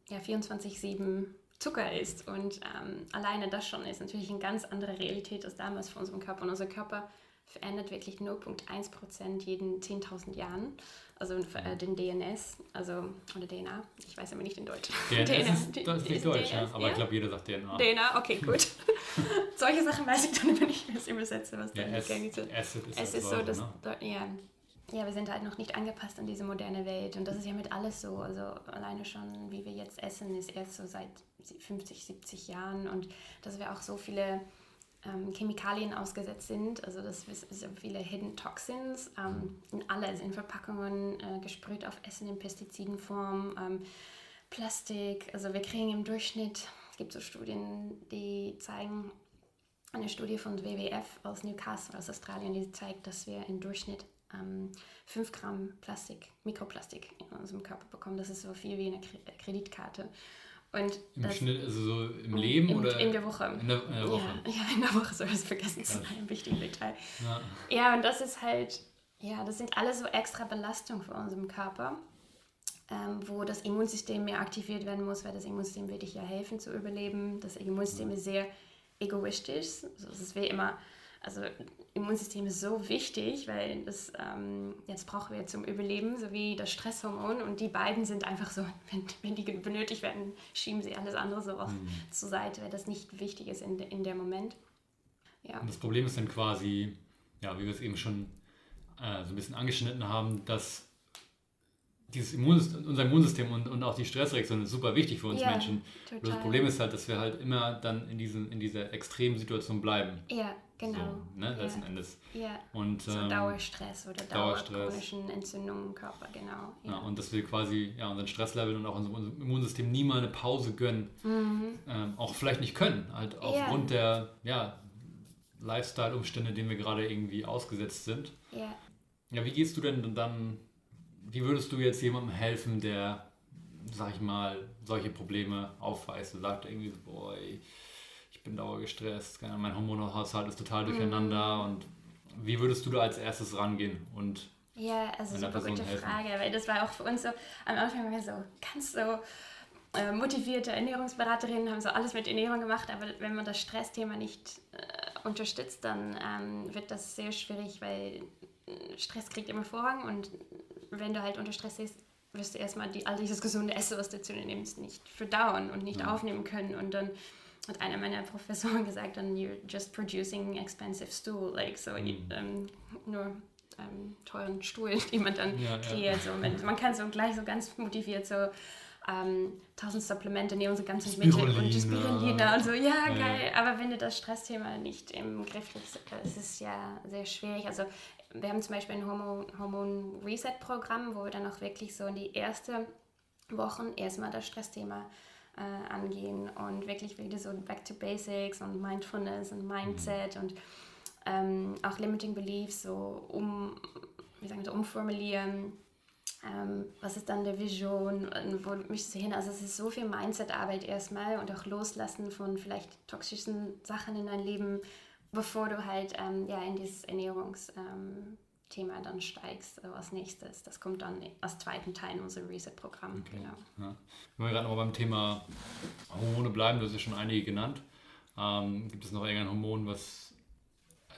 ja 24-7 Zucker ist. Und ähm, alleine das schon ist natürlich eine ganz andere Realität als damals für unseren Körper. Und unser Körper verändert wirklich 0,1% jeden 10.000 Jahren. Also äh, den DNS, also oder DNA, ich weiß aber nicht in Deutsch. DNS ist, das ist nicht Deutsch, ja? Aber ich glaube, jeder sagt DNA. DNA, okay, gut. Solche Sachen weiß ich dann, wenn ich das übersetze, was Ja, dann S, gängig ist. Acid ist Es ist so, dass ne? dort- ja, ja, wir sind halt noch nicht angepasst an diese moderne Welt und das ist ja mit alles so. Also alleine schon, wie wir jetzt essen, ist erst so seit 50, 70 Jahren und dass wir auch so viele ähm, Chemikalien ausgesetzt sind, also dass wir so viele Hidden Toxins ähm, in alles, in Verpackungen äh, gesprüht auf Essen in Pestizidenform, ähm, Plastik, also wir kriegen im Durchschnitt, es gibt so Studien, die zeigen, eine Studie von WWF aus Newcastle aus Australien, die zeigt, dass wir im Durchschnitt ähm, 5 Gramm Plastik, Mikroplastik in unserem Körper bekommen. Das ist so viel wie eine Kreditkarte. Und Im Schnitt, also so im Leben im, oder? In der Woche. In der, in der Woche. Ja, ja, in der Woche, so das vergessen zu sein, ein wichtiger Detail. Ja. ja, und das ist halt, ja, das sind alle so extra Belastungen für unseren Körper, ähm, wo das Immunsystem mehr aktiviert werden muss, weil das Immunsystem will dich ja helfen zu überleben. Das Immunsystem ja. ist sehr egoistisch. Also es ist wie immer also Immunsystem ist so wichtig, weil das ähm, jetzt brauchen wir zum Überleben, sowie das Stresshormon und die beiden sind einfach so, wenn, wenn die benötigt werden, schieben sie alles andere so auch mhm. zur Seite, weil das nicht wichtig ist in, in der Moment. Ja. Und das Problem ist dann quasi, ja, wie wir es eben schon äh, so ein bisschen angeschnitten haben, dass dieses Immunsystem, unser Immunsystem und, und auch die Stressreaktion ist super wichtig für uns ja, Menschen. Total. Das Problem ist halt, dass wir halt immer dann in, diesen, in dieser extremen Situation bleiben. Ja, Genau. So, ne, letzten ja. Endes. Ja. Und, so ähm, Dauerstress oder dauerchronischen Entzündungen im Körper, genau. Ja. ja. und dass wir quasi ja, unseren Stresslevel und auch unserem Immunsystem nie mal eine Pause gönnen. Mhm. Ähm, auch vielleicht nicht können, halt aufgrund der ja, Lifestyle-Umstände, denen wir gerade irgendwie ausgesetzt sind. Ja. Ja, wie gehst du denn dann, wie würdest du jetzt jemandem helfen, der, sag ich mal, solche Probleme aufweist und sagt irgendwie so, boah, ey, bin dauergestresst, mein Hormonhaushalt ist total durcheinander mhm. und wie würdest du da als erstes rangehen und ja, also super gute helfen? Frage, weil das war auch für uns so, am Anfang war wir so ganz so äh, motivierte Ernährungsberaterinnen, haben so alles mit Ernährung gemacht, aber wenn man das Stressthema nicht äh, unterstützt, dann ähm, wird das sehr schwierig, weil äh, Stress kriegt immer Vorrang und wenn du halt unter Stress bist, wirst du erstmal die, all dieses gesunde Essen, was du zu dir nimmst, nicht verdauen und nicht ja. aufnehmen können und dann hat einer meiner Professoren gesagt, dann you're just producing expensive stool, like so mm. ähm, nur ähm, teuren Stuhl, die man dann ja, kreiert. Ja. So mit, man kann so gleich so ganz motiviert so ähm, tausend Supplemente nehmen, so ganz Mittel und Spirulina und so, ja, ja, geil. Aber wenn du das Stressthema nicht im Griff hast, ist es ja sehr schwierig. Also wir haben zum Beispiel ein Hormon-Reset-Programm, wo wir dann auch wirklich so in die ersten Wochen erstmal das Stressthema äh, angehen und wirklich wieder so Back to Basics und Mindfulness und Mindset mhm. und ähm, auch Limiting Beliefs so um, wie sagen wir, umformulieren. Ähm, was ist dann der Vision und wo möchtest du hin? Also es ist so viel Mindset-Arbeit erstmal und auch Loslassen von vielleicht toxischen Sachen in dein Leben, bevor du halt ähm, ja, in dieses Ernährungs- ähm, Thema dann steigst äh, als nächstes. Das kommt dann als zweiten Teil in unserem Reset-Programm. Okay. Genau. Ja. Wenn wir gerade noch beim Thema Hormone bleiben, du hast ja schon einige genannt. Ähm, gibt es noch irgendein Hormon, was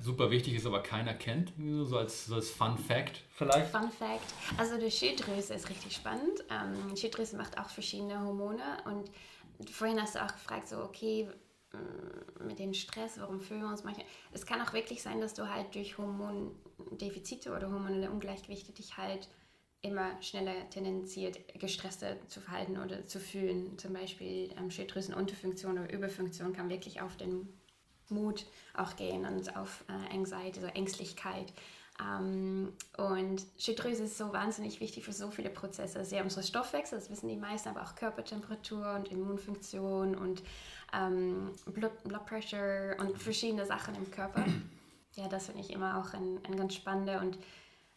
super wichtig ist, aber keiner kennt? So als, so als Fun Fact vielleicht? Fun Fact. Also die Schilddrüse ist richtig spannend. Ähm, die Schilddrüse macht auch verschiedene Hormone und vorhin hast du auch gefragt, so okay, mit dem Stress, warum fühlen wir uns manchmal. Es kann auch wirklich sein, dass du halt durch Hormondefizite oder hormonelle Ungleichgewichte dich halt immer schneller tendenziert, gestresster zu verhalten oder zu fühlen. Zum Beispiel ähm, Schilddrüsenunterfunktion oder Überfunktion kann wirklich auf den Mut auch gehen und auf äh, Anxiety, also Ängstlichkeit. Ähm, und Schilddrüse ist so wahnsinnig wichtig für so viele Prozesse. Sehr unsere Stoffwechsel, das wissen die meisten, aber auch Körpertemperatur und Immunfunktion und ähm, Blood, Blood Pressure und verschiedene Sachen im Körper. Ja, das finde ich immer auch ein, ein ganz spannender und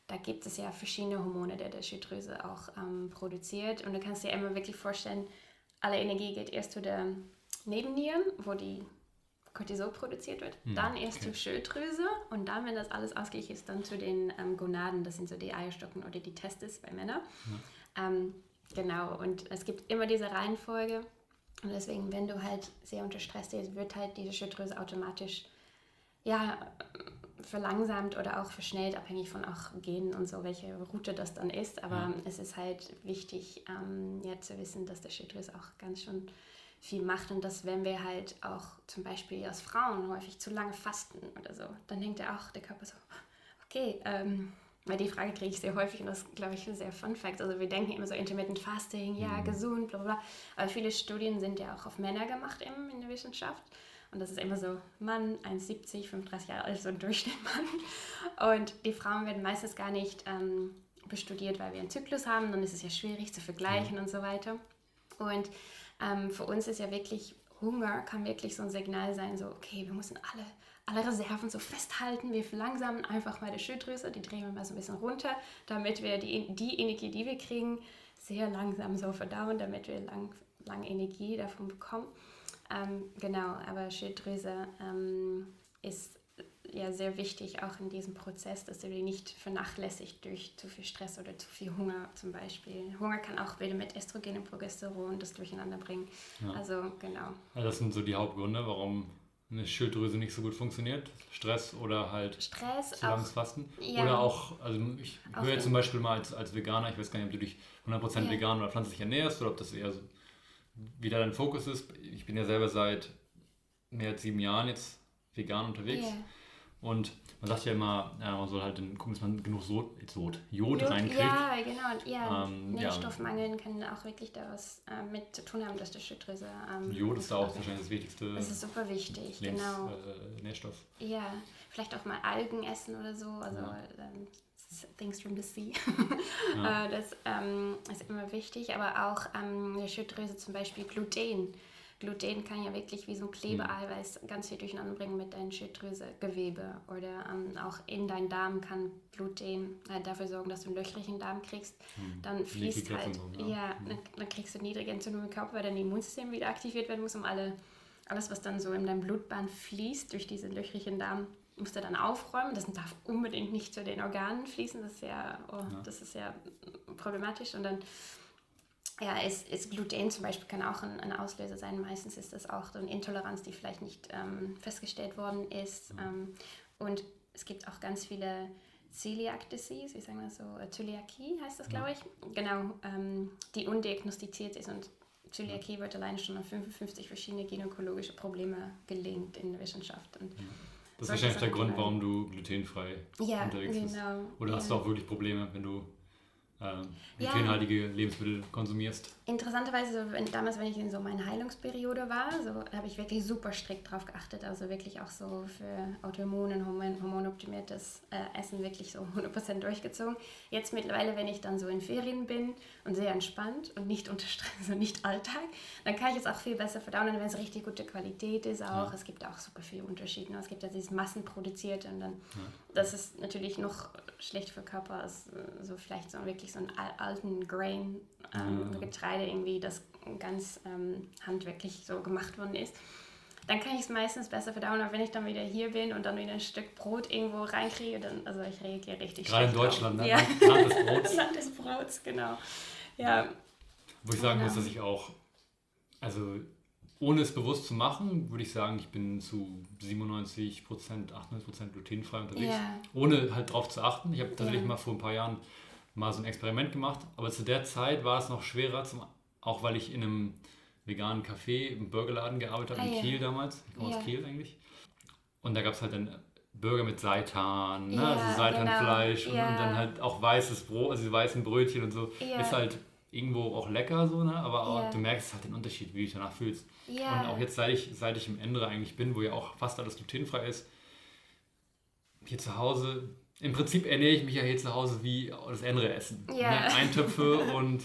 da gibt es ja verschiedene Hormone, die der Schilddrüse auch ähm, produziert. Und du kannst dir immer wirklich vorstellen, alle Energie geht erst zu der Nebennieren, wo die Cortisol produziert wird, hm, dann erst okay. zur Schilddrüse und dann, wenn das alles ausgeglichen ist, dann zu den ähm, Gonaden, das sind so die Eierstocken oder die Testis bei Männern. Ja. Ähm, genau, und es gibt immer diese Reihenfolge und deswegen, wenn du halt sehr unter Stress stehst, wird halt diese Schilddrüse automatisch ja, verlangsamt oder auch verschnellt, abhängig von auch Genen und so, welche Route das dann ist. Aber ja. es ist halt wichtig, ähm, ja, zu wissen, dass der Schilddrüse auch ganz schon viel macht und dass wenn wir halt auch zum Beispiel als Frauen häufig zu lange fasten oder so, dann denkt ja auch der Körper so, okay, ähm, weil die Frage kriege ich sehr häufig und das glaube ich ein sehr Fun Fact. Also wir denken immer so Intermittent Fasting, ja, mhm. gesund, bla bla. Aber viele Studien sind ja auch auf Männer gemacht im, in der Wissenschaft. Und das ist immer so, Mann, 1,70, 35 Jahre alt, so ein Durchschnittmann. Und die Frauen werden meistens gar nicht ähm, bestudiert, weil wir einen Zyklus haben. Dann ist es ja schwierig zu vergleichen mhm. und so weiter. Und ähm, für uns ist ja wirklich Hunger kann wirklich so ein Signal sein, so, okay, wir müssen alle, alle Reserven so festhalten, wir verlangsamen einfach mal die Schilddrüse, die drehen wir mal so ein bisschen runter, damit wir die, die Energie, die wir kriegen, sehr langsam so verdauen, damit wir lang, lang Energie davon bekommen. Ähm, genau, aber Schilddrüse ähm, ist ja sehr wichtig auch in diesem Prozess, dass du die nicht vernachlässigt durch zu viel Stress oder zu viel Hunger zum Beispiel. Hunger kann auch wieder mit Östrogen und Progesteron das durcheinander bringen. Ja. Also genau. Ja, das sind so die Hauptgründe, warum eine Schilddrüse nicht so gut funktioniert. Stress oder halt Stress, zu langes Fasten. Ja. Oder auch, also ich höre jetzt zum Beispiel mal als, als Veganer, ich weiß gar nicht, ob du dich 100% ja. vegan oder pflanzlich ernährst oder ob das eher so wieder dein Fokus ist. Ich bin ja selber seit mehr als sieben Jahren jetzt vegan unterwegs. Yeah. Und man sagt ja immer, ja, man soll halt gucken, dass man genug Sod, Sod Jod, Jod reinkriegt. Ja, genau. Ja, ähm, Nährstoffmangel ja. kann auch wirklich daraus äh, mit zu tun haben, dass die Schilddrüse. Ähm, Jod ist da auch wahrscheinlich das wichtigste. Das ist super wichtig, Lebens, genau. Äh, Nährstoff. Ja, vielleicht auch mal Algen essen oder so. Also ja. ähm, Things from the Sea. ja. Äh, das ähm, ist immer wichtig, aber auch ähm, die Schilddrüse zum Beispiel Gluten Gluten kann ja wirklich wie so ein Klebeeiweiß ganz viel durcheinander bringen mit deinem Schilddrüsegewebe. Oder ähm, auch in deinen Darm kann Gluten äh, dafür sorgen, dass du einen löchrigen Darm kriegst. Hm. Dann fließt halt, so, ja, ja hm. dann, dann, kriegst du niedrige Entzündung im Körper, weil dein Immunsystem wieder aktiviert werden muss, um alle, alles, was dann so in deinem Blutbahn fließt, durch diesen löchrigen Darm, musst du dann aufräumen. Das darf unbedingt nicht zu den Organen fließen. Das ist ja, oh, ja. Das ist ja problematisch. Und dann ja, ist, ist Gluten zum Beispiel kann auch ein, ein, Auslöser sein. Meistens ist das auch eine Intoleranz, die vielleicht nicht ähm, festgestellt worden ist. Mhm. Ähm, und es gibt auch ganz viele Celiac Disease, wie sagen wir so, äh, Zöliakie heißt das, glaube ich. Genau, ähm, die undiagnostiziert ist und Zöliakie wird alleine schon an 55 verschiedene gynäkologische Probleme gelingt in der Wissenschaft. Und das ist wahrscheinlich der Grund, warum du glutenfrei ja, unterwegs bist. Genau, Oder ja. hast du auch wirklich Probleme, wenn du ähm, glutenhaltige ja. Lebensmittel konsumierst. Interessanterweise, wenn, damals, wenn ich in so meiner Heilungsperiode war, so habe ich wirklich super strikt drauf geachtet. Also wirklich auch so für Autoimmun- und hormonoptimiertes äh, Essen wirklich so 100% durchgezogen. Jetzt mittlerweile, wenn ich dann so in Ferien bin und sehr entspannt und nicht unter Stress und nicht Alltag, dann kann ich es auch viel besser verdauen, wenn es richtig gute Qualität ist auch. Ja. Es gibt auch super viele Unterschiede. Es gibt ja dieses massenproduzierte und dann, ja. das ist natürlich noch schlecht für Körper als äh, so vielleicht so wirklich so einen alten Grain ähm, ja. Getreide irgendwie, das ganz ähm, handwerklich so gemacht worden ist. Dann kann ich es meistens besser verdauen, aber wenn ich dann wieder hier bin und dann wieder ein Stück Brot irgendwo reinkriege, dann, also ich reagiere richtig Gerade in Deutschland, ne? ja. Land des Brots. Land des Brots, genau. Ja. Wo ich sagen genau. muss, dass ich auch, also ohne es bewusst zu machen, würde ich sagen, ich bin zu 97 Prozent, 98 Prozent glutenfrei unterwegs. Yeah. Ohne halt drauf zu achten. Ich habe tatsächlich yeah. mal vor ein paar Jahren mal so ein Experiment gemacht, aber zu der Zeit war es noch schwerer, zum, auch weil ich in einem veganen Café, im Burgerladen gearbeitet habe, ah, in yeah. Kiel damals. Ich komme aus Kiel eigentlich. Und da gab es halt dann Burger mit Seitan, ne? also Seitanfleisch genau. und, und, dann halt auch weißes Brot, also die weißen Brötchen und so. Ist halt irgendwo auch lecker, so, ne? aber auch, du merkst halt den Unterschied, wie du dich danach fühlst. Ja. Und auch jetzt, seit ich, seit ich im Ende eigentlich bin, wo ja auch fast alles glutenfrei ist, hier zu Hause, im Prinzip ernähre ich mich ja hier zu Hause wie das andere Essen. Ja. Ne? Eintöpfe und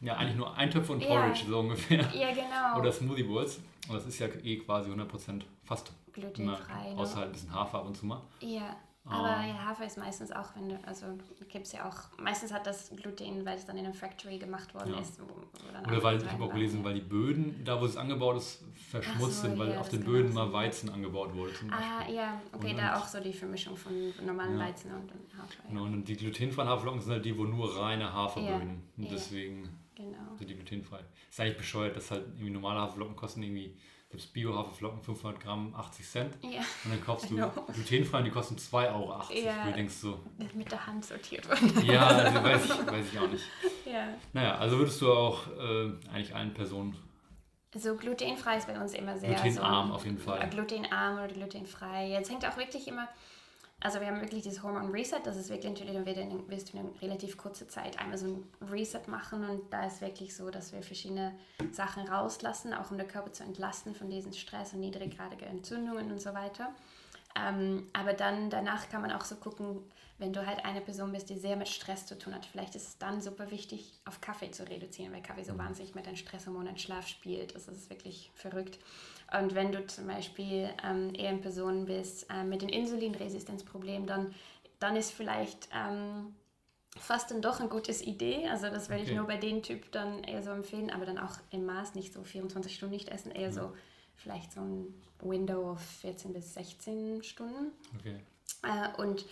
ja, eigentlich nur Eintöpfe und Porridge, ja. so ungefähr. Ja, genau. Oder Smoothie Bowls. Und das ist ja eh quasi 100% fast glutenfrei. Immer, außer halt ein bisschen Hafer ab und zu mal. Ja. Aber ah. ja, Hafer ist meistens auch, wenn du, also gibt es ja auch, meistens hat das Gluten, weil es dann in einer Factory gemacht worden ja. ist. Wo, wo Oder weil, ich habe auch gelesen, ja. weil die Böden, da wo es angebaut ist, verschmutzt so, sind, weil ja, auf den Böden mal Weizen angebaut wurde. ah, ja, okay, und da auch so die Vermischung von normalen Weizen und, Hafer. Genau, und die glutenfreien Haferflocken sind halt die, wo nur reine Haferböden. und deswegen genau. sind die glutenfrei. Ist eigentlich bescheuert, dass halt irgendwie normale Haferflocken kosten irgendwie gibt es Bio-Haferflocken, 500 Gramm, 80 Cent. Ja. Und dann kaufst du glutenfrei und die kosten 2,80 Euro. Ja. Du denkst so. Mit der Hand sortiert worden. Ja, also weiß, ich, weiß ich auch nicht. Ja. Naja, also würdest du auch äh, eigentlich allen Personen. So glutenfrei ist bei uns immer sehr. Glutenarm so, auf jeden Fall. Glutenarm oder glutenfrei. Jetzt hängt auch wirklich immer also wir haben wirklich dieses Hormon Reset, das ist wirklich natürlich, dann wird wirst du in relativ kurzer Zeit einmal so ein Reset machen und da ist wirklich so, dass wir verschiedene Sachen rauslassen, auch um den Körper zu entlasten von diesem Stress und niedriggradige Entzündungen und so weiter. Ähm, aber dann danach kann man auch so gucken, wenn du halt eine Person bist, die sehr mit Stress zu tun hat, vielleicht ist es dann super wichtig, auf Kaffee zu reduzieren, weil Kaffee so mhm. wahnsinnig mit den Stresshormonen Schlaf spielt. Das ist wirklich verrückt. Und wenn du zum Beispiel ähm, eher in Person bist äh, mit dem Insulinresistenzproblem, dann, dann ist vielleicht ähm, fast dann doch eine gute Idee. Also das werde okay. ich nur bei dem Typ dann eher so empfehlen, aber dann auch im Maß nicht so 24 Stunden nicht essen, eher ja. so vielleicht so ein Window of 14 bis 16 Stunden. Okay. Äh, und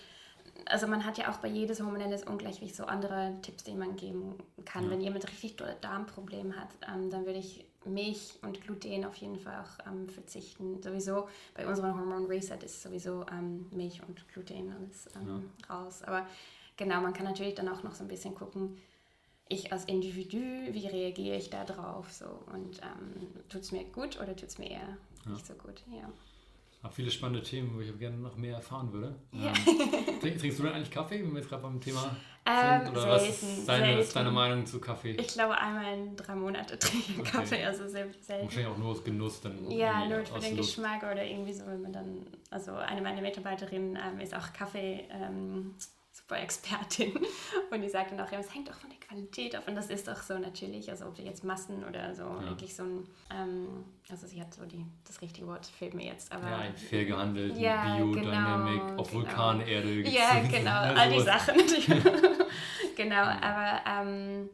also man hat ja auch bei jedes hormonelles Ungleichgewicht so andere Tipps, die man geben kann. Ja. Wenn jemand richtig Darmprobleme hat, ähm, dann würde ich Milch und Gluten auf jeden Fall auch ähm, verzichten. Sowieso bei unserem Hormon Reset ist sowieso ähm, Milch und Gluten alles ja. raus. Aber genau, man kann natürlich dann auch noch so ein bisschen gucken, ich als Individu, wie reagiere ich da drauf? So, und ähm, tut es mir gut oder tut es mir eher ja. nicht so gut? Ja. Habe viele spannende Themen, wo ich gerne noch mehr erfahren würde. Ja. Ähm, trinkst du denn eigentlich Kaffee, wenn wir jetzt gerade beim Thema ähm, sind? Oder selten, was ist deine, ist deine, Meinung zu Kaffee? Ich glaube, einmal in drei Monaten trinke ich okay. Kaffee, also sehr selten. Wahrscheinlich auch nur aus Genuss dann. Ja, nur für den Lust. Geschmack oder irgendwie so, wenn man dann, also eine meiner Mitarbeiterinnen ähm, ist auch Kaffee. Expertin und die sagt dann auch, ja, es hängt auch von der Qualität ab und das ist doch so natürlich, also ob du jetzt Massen oder so ja. wirklich so ein, ähm, also sie hat so die, das richtige Wort fehlt mir jetzt, aber... Ja, fair gehandelt, ja, Biodynamik, genau, auf genau. Vulkanerde. Ja, genau, all die Sachen. genau, aber ähm,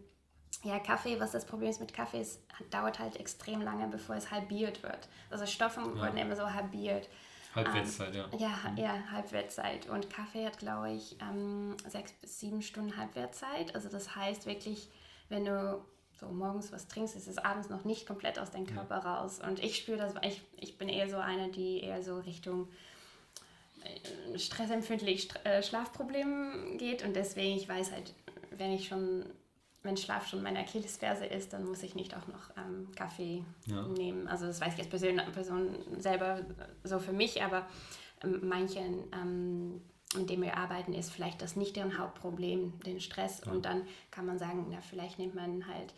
ja, Kaffee, was das Problem ist mit Kaffee, ist, dauert halt extrem lange, bevor es halbiert wird. Also Stoffe ja. wurden immer so halbiert. Halbwertszeit, ähm, ja. Ja, mhm. ja, Halbwertszeit. Und Kaffee hat, glaube ich, ähm, sechs bis sieben Stunden Halbwertszeit. Also das heißt wirklich, wenn du so morgens was trinkst, ist es abends noch nicht komplett aus deinem Körper ja. raus. Und ich spüre das, ich, ich bin eher so eine, die eher so Richtung äh, stressempfindlich äh, Schlafproblem geht. Und deswegen, ich weiß halt, wenn ich schon wenn Schlaf schon meine Achillesferse ist, dann muss ich nicht auch noch ähm, Kaffee ja. nehmen. Also das weiß ich als Person, Person selber so für mich, aber ähm, manchen, ähm, mit denen wir arbeiten, ist vielleicht das nicht deren Hauptproblem, den Stress. Ja. Und dann kann man sagen, na, vielleicht nimmt man halt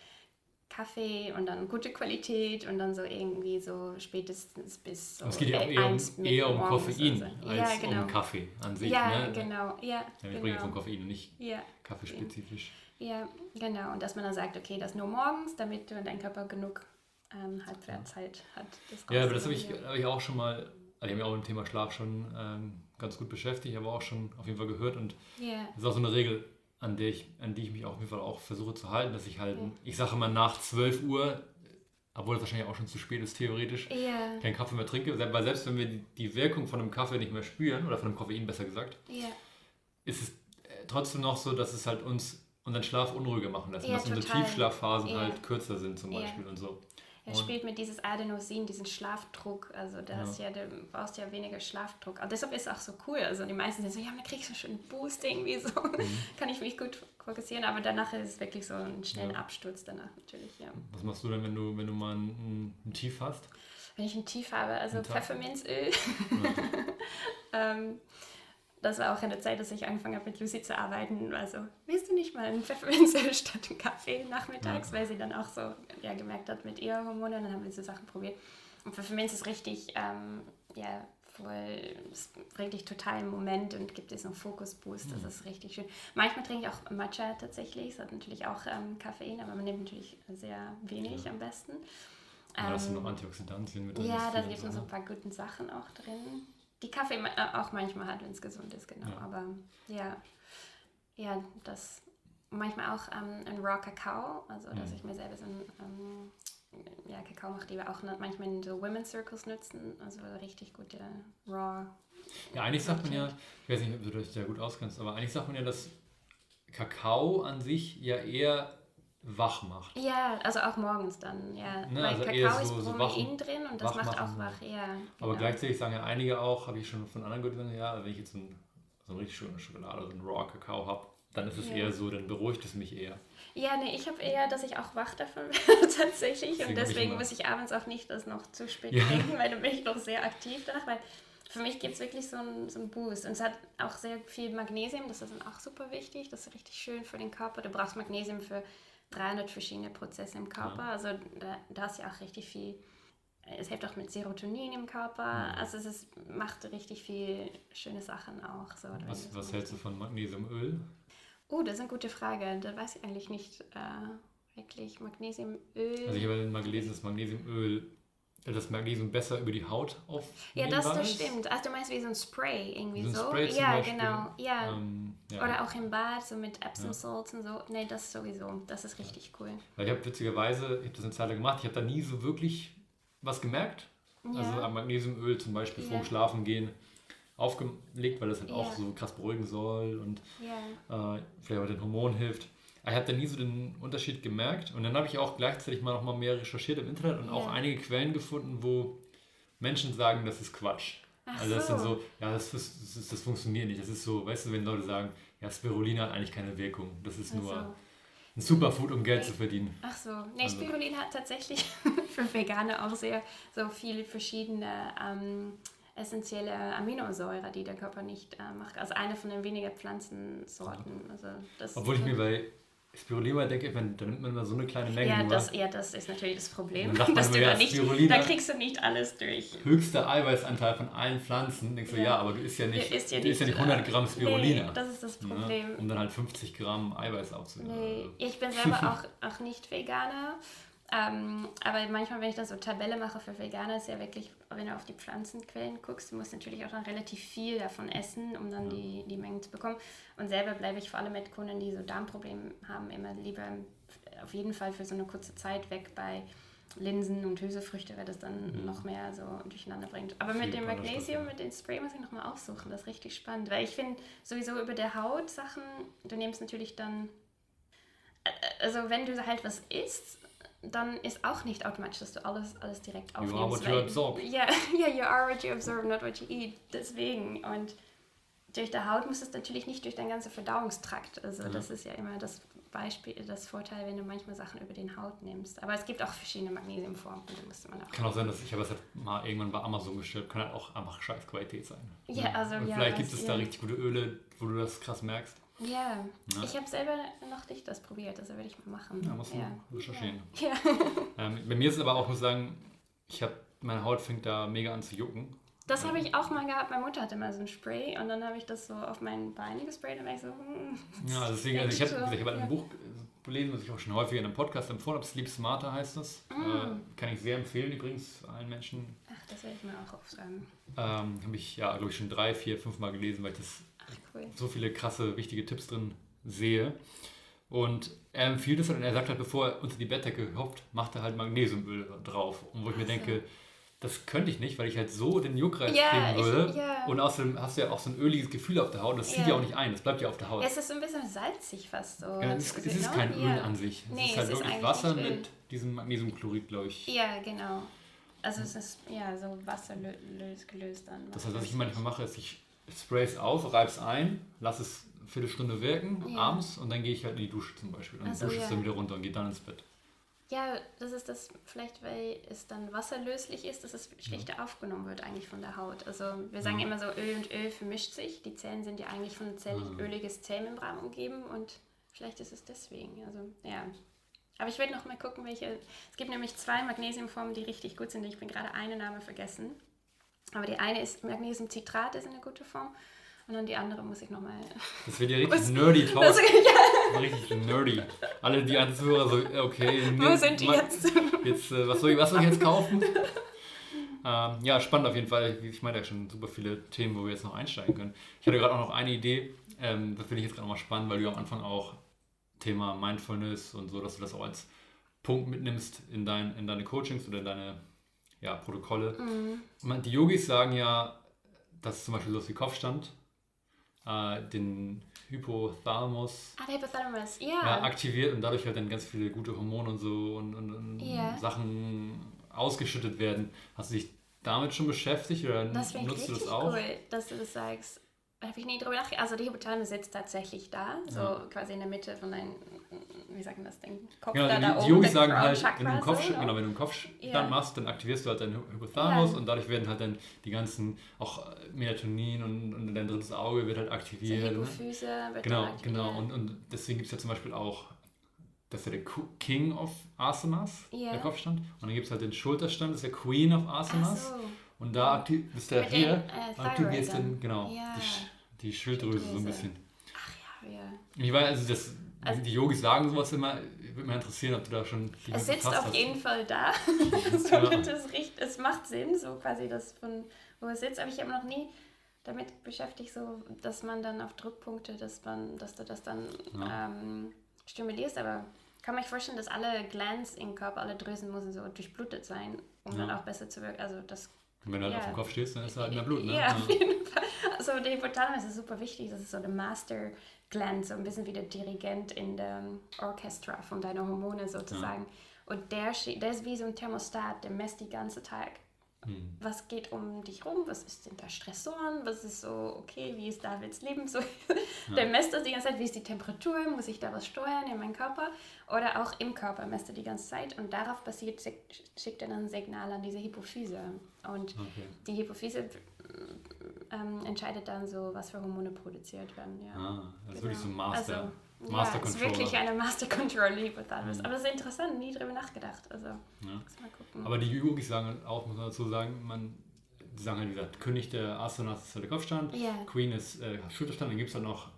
Kaffee und dann gute Qualität und dann so irgendwie so spätestens bis so Es geht ja auch eher, um, eher um Koffein also. als ja, genau. um Kaffee an sich. Ja, ne? genau. Ja, ja, wir genau. sprechen von Koffein und nicht ja. kaffeespezifisch. Ja, genau. Und dass man dann sagt, okay, das nur morgens, damit du dein Körper genug ähm, Halbwertszeit hat. ja, aber das habe ich, hab ich auch schon mal, also ich habe mich auch mit dem Thema Schlaf schon ähm, ganz gut beschäftigt, aber auch schon auf jeden Fall gehört und yeah. das ist auch so eine Regel, an, der ich, an die ich mich auf jeden Fall auch versuche zu halten, dass ich halt, okay. ich sage mal nach 12 Uhr, obwohl das wahrscheinlich auch schon zu spät ist theoretisch, yeah. keinen Kaffee mehr trinke, weil selbst wenn wir die, die Wirkung von einem Kaffee nicht mehr spüren, oder von einem Koffein besser gesagt, yeah. ist es äh, trotzdem noch so, dass es halt uns und dann Schlaf unruhiger machen lassen, ja, dass total. unsere Tiefschlafphasen ja. halt kürzer sind zum Beispiel ja. und so. Er spielt mit dieses Adenosin, diesen Schlafdruck. Also das ja. ja, du brauchst ja weniger Schlafdruck. Und deshalb ist es auch so cool. Also die meisten sind so, ja, man kriegt so schön Boost irgendwie so. Mhm. Kann ich mich gut fokussieren. Aber danach ist es wirklich so ein schnellen ja. Absturz danach natürlich, ja. Was machst du denn, wenn du, wenn du mal ein, ein Tief hast? Wenn ich ein Tief habe, also Pfefferminzöl. ähm, das war auch in der Zeit, dass ich angefangen habe, mit Lucy zu arbeiten. Also, willst du nicht mal einen Pfefferminzöl statt einen Kaffee nachmittags? Ja. Weil sie dann auch so ja, gemerkt hat mit ihr Hormone. Und dann haben wir diese Sachen probiert. Und Pfefferminz ist richtig, ähm, ja, voll, es bringt dich total im Moment und gibt dir so einen Fokusboost. Das mhm. ist richtig schön. Manchmal trinke ich auch Matcha tatsächlich. Es hat natürlich auch ähm, Koffein, aber man nimmt natürlich sehr wenig ja. am besten. Da hast du noch ähm, Antioxidantien mit drin. Ja, da gibt es noch so ein paar gute Sachen auch drin die Kaffee äh, auch manchmal hat, wenn es gesund ist, genau. Ja. Aber ja, ja, das manchmal auch ähm, ein Raw Kakao, also dass mhm. ich mir selber so ein ähm, ja, Kakao mache, die wir auch manchmal in so Women's Circles nutzen, also richtig gute Raw. Ja, eigentlich sagt man ja, ich weiß nicht, ob du dich da gut auskennst, aber eigentlich sagt man ja, dass Kakao an sich ja eher wach macht. Ja, also auch morgens dann, ja. Ne, Weil also Kakao so, ist Protein so drin und das macht auch wach, ja. Genau. Aber gleichzeitig sagen ja einige auch, habe ich schon von anderen gehört, ja, wenn ich jetzt ein, so eine richtig schöne Schokolade, so einen Raw Kakao habe, dann ist es ja. eher so, dann beruhigt es mich eher. Ja, nee, ich habe eher, dass ich auch wach davon werde tatsächlich deswegen und deswegen muss ich abends auch nicht das noch zu spät ja. trinken, weil dann bin ich noch sehr aktiv danach, weil für mich gibt es wirklich so einen, so einen Boost. Und es hat auch sehr viel Magnesium, das ist dann auch super wichtig, das ist richtig schön für den Körper. Du brauchst Magnesium für 300 verschiedene Prozesse im Körper. Also da, da ist ja auch richtig viel es hilft auch mit Serotonin im Körper. Also es ist, macht richtig viel schöne Sachen auch. So, was was hältst du von Magnesiumöl? Oh, das ist eine gute Frage. Da weiß ich eigentlich nicht äh, wirklich. Magnesiumöl. Also ich habe mal gelesen, dass Magnesiumöl das Magnesium besser über die Haut auf. Ja, das, das stimmt. Also du meinst wie so ein Spray irgendwie so? Ein Spray ja, Beispiel. genau. Ja. Ähm, ja. Oder auch im Bad, so mit Epsom ja. Salts und so. Nee, das sowieso. Das ist richtig cool. Weil ich habe witzigerweise, ich habe das eine Zeit lang gemacht, ich habe da nie so wirklich was gemerkt. Also am Magnesiumöl zum Beispiel vorm Schlafengehen aufgelegt, weil das halt auch so krass beruhigen soll und äh, vielleicht auch den Hormonen hilft. Ich habe da nie so den Unterschied gemerkt. Und dann habe ich auch gleichzeitig mal noch mal mehr recherchiert im Internet und auch einige Quellen gefunden, wo Menschen sagen, das ist Quatsch. Ach also das so. sind so, ja, das, das, das, das, funktioniert nicht. Das ist so, weißt du, wenn Leute sagen, ja, Spirulina hat eigentlich keine Wirkung. Das ist Ach nur ein Superfood, um Geld zu verdienen. Ach so. Nee, also. Spirulina hat tatsächlich für Veganer auch sehr so viele verschiedene ähm, essentielle Aminosäure, die der Körper nicht äh, macht. Also eine von den wenigen Pflanzensorten. Also Obwohl ich mir bei Spirulina denke ich, man, da nimmt man immer so eine kleine Menge. Ja, das, ja, das ist natürlich das Problem. Dass du ja, nicht, da kriegst du nicht alles durch. Höchster Eiweißanteil von allen Pflanzen. Denkst du, ja, ja aber du isst ja nicht, isst ja nicht, isst ja nicht 100 Gramm Spirulina. Nee, das ist das Problem. Ja, um dann halt 50 Gramm Eiweiß aufzunehmen. Nee, ich bin selber auch, auch nicht Veganer. Ähm, aber manchmal, wenn ich dann so Tabelle mache für Veganer, ist ja wirklich, wenn du auf die Pflanzenquellen guckst, du musst natürlich auch dann relativ viel davon essen, um dann die, die Mengen zu bekommen. Und selber bleibe ich vor allem mit Kunden, die so Darmprobleme haben, immer lieber auf jeden Fall für so eine kurze Zeit weg bei Linsen und Hülsefrüchte, weil das dann mhm. noch mehr so durcheinander bringt. Aber mit dem Magnesium, mit dem Spray muss ich nochmal aufsuchen. Das ist richtig spannend, weil ich finde sowieso über der Haut Sachen, du nimmst natürlich dann, äh, also wenn du halt was isst, dann ist auch nicht automatisch, dass du alles, alles direkt aufnimmst. You are what you absorb. Ja, yeah, you are what you absorb, not what you eat. Deswegen. Und durch die Haut muss es natürlich nicht durch deinen ganzen Verdauungstrakt. Also mhm. das ist ja immer das Beispiel, das Vorteil, wenn du manchmal Sachen über den Haut nimmst. Aber es gibt auch verschiedene Magnesiumformen. man auch kann auch sein, dass ich habe das halt mal irgendwann bei Amazon bestellt. Kann halt auch einfach scheiß Qualität sein. Ja, also Und ja. Vielleicht gibt es ja. da richtig gute Öle, wo du das krass merkst. Ja, ja. ich habe selber noch nicht das probiert, also werde ich mal machen. Ja, musst du ja. recherchieren. Ja. ähm, bei mir ist es aber auch, muss ich sagen, ich habe, meine Haut fängt da mega an zu jucken. Das habe ich auch mal gehabt. Meine Mutter hatte mal so ein Spray und dann habe ich das so auf meinen Beinen gesprayt und war ich so. Mm, ja, deswegen, also ich habe hab ein Buch gelesen, was ich auch schon häufiger in einem Podcast empfohlen habe. Sleep Smarter heißt das. Mm. Äh, kann ich sehr empfehlen übrigens allen Menschen. Ach, das werde ich mir auch aufschreiben. Ähm, habe ich ja, glaube ich, schon drei, vier, fünf Mal gelesen, weil ich das cool. so viele krasse, wichtige Tipps drin sehe. Und er empfiehlt es halt und er sagt halt, bevor er unter die Bettdecke hoppt, macht er halt Magnesiumöl drauf. Und wo ich mir denke, das könnte ich nicht, weil ich halt so den Juckreiz ja, kriegen würde. Ich, ja. Und außerdem hast du ja auch so ein öliges Gefühl auf der Haut. Das zieht ja, auch nicht ein, das bleibt ja auf der Haut. Ja, es ist ein bisschen salzig fast so. Ja, es, es ist kein Öl an sich. Es nee, ist halt es wirklich ist Wasser mit diesem Magnesiumchlorid, glaube ich. Ja, genau. Also es ist ja so wasserlös gelöst dann. Das heißt, was ich manchmal mache, ist, ich spray es auf, reibe es ein, lass es eine Viertelstunde wirken, ja. abends, und dann gehe ich halt in die Dusche zum Beispiel. Und so, dusche es ja. dann wieder runter und gehe dann ins Bett. Ja, das ist das vielleicht, weil es dann wasserlöslich ist, dass es schlechter ja. aufgenommen wird eigentlich von der Haut. Also wir sagen ja. immer so, Öl und Öl vermischt sich. Die Zellen sind ja eigentlich von Zell ja. öliges Zellmembran umgeben und vielleicht ist es deswegen. Also ja. Aber ich werde noch mal gucken, welche. Es gibt nämlich zwei Magnesiumformen, die richtig gut sind. Ich bin gerade eine Name vergessen. Aber die eine ist Magnesiumcitrat, ist eine gute Form. Und dann die andere muss ich nochmal. Das wird ja richtig nerdy Talk. Das, ja. Richtig nerdy. Alle die Zuhörer so, okay. Wo sind die jetzt? jetzt äh, was, soll ich, was soll ich jetzt kaufen? ähm, ja, spannend auf jeden Fall. Ich meine ja schon super viele Themen, wo wir jetzt noch einsteigen können. Ich hatte gerade auch noch eine Idee. Ähm, das finde ich jetzt gerade nochmal spannend, weil du am Anfang auch Thema Mindfulness und so, dass du das auch als Punkt mitnimmst in, dein, in deine Coachings oder in deine ja, Protokolle. Mhm. Die Yogis sagen ja, dass zum Beispiel so wie Kopfstand äh, den Hypothalamus, ah, Hypothalamus. Ja. ja. aktiviert und dadurch halt dann ganz viele gute Hormone und so und, und, und yeah. Sachen ausgeschüttet werden. Hast du dich damit schon beschäftigt oder das nutzt du das auch? Cool, dass du das sagst. Habe ich nie drüber nachgedacht. Also die Hypothalamus sitzt tatsächlich da, so ja. quasi in der Mitte von deinem wie sagen das denn? Kopf genau, da, die, da die Yogis sagen halt, wenn du einen Kopf, so, genau, wenn du einen Kopfstand yeah. machst, dann aktivierst du halt deinen Hypothalamus yeah. und dadurch werden halt dann die ganzen, auch Melatonin und, und dein drittes Auge wird halt aktiviert. Die Hypophyse ne? wird Genau, aktiviert. genau. Und, und deswegen gibt es ja zum Beispiel auch das ist ja der King of Asanas, Ja. der Kopfstand. Und dann gibt es halt den Schulterstand, das ist der Queen of Asanas. So. Und da aktiv, ist der Mit hier, äh, aktivierst dann. genau, Ja. die, die Schilddrüse so ein Schilddrüse. bisschen. Ach ja, ja. Ich weiß, also das, Also- die Yogis sagen sowas immer, würde mich interessieren, ob du da schon Es sitzt auf hast. jeden Fall da. so, Ja. das riecht, es macht Sinn, so quasi das von wo es sitzt. Aber ich habe noch nie damit beschäftigt, so dass man dann auf Druckpunkte, dass man, dass du das dann Ja. ähm, stimulierst. Aber kann man sich vorstellen, dass alle Glands im Körper, alle Drüsen müssen so durchblutet sein, um dann Ja. auch besser zu wirken. Also das Und wenn du halt Ja. auf dem Kopf stehst, dann ist da halt mehr Blut, ne? Ja, auf jeden Fall. Also der Hypothalamus ist super wichtig. Das ist so der Master Gland, so ein bisschen wie der Dirigent in der Orchestra von deinen Hormone sozusagen. Und der, der ist wie so ein Thermostat, der messt die ganze Tag. Hm. Was geht um dich rum? Was ist, sind da Stressoren? Was ist so, okay, wie ist Davids Leben? So, Der messt das die ganze Zeit. Wie ist die Temperatur? Muss ich da was steuern in meinem Körper? Oder auch im Körper messt er die ganze Zeit. Und darauf basiert, schick- schickt er dann ein Signal an diese Hypophyse. Und Okay. die Hypophyse ähm, entscheidet dann so, was für Hormone produziert werden. Ja. Ah, das ist wirklich so ein Genau. Master, Also, Master ja, es ist Controller. wirklich eine Master Control Hypothalamus. Mhm. Aber das ist interessant, nie drüber nachgedacht. Also, Ja. mal gucken. Aber die Yogis sagen halt auch, muss man dazu sagen, man, die sagen halt, wie gesagt, König der Asanas ist halt der Kopfstand, Ja. Queen ist äh, Schulterstand, dann gibt es halt noch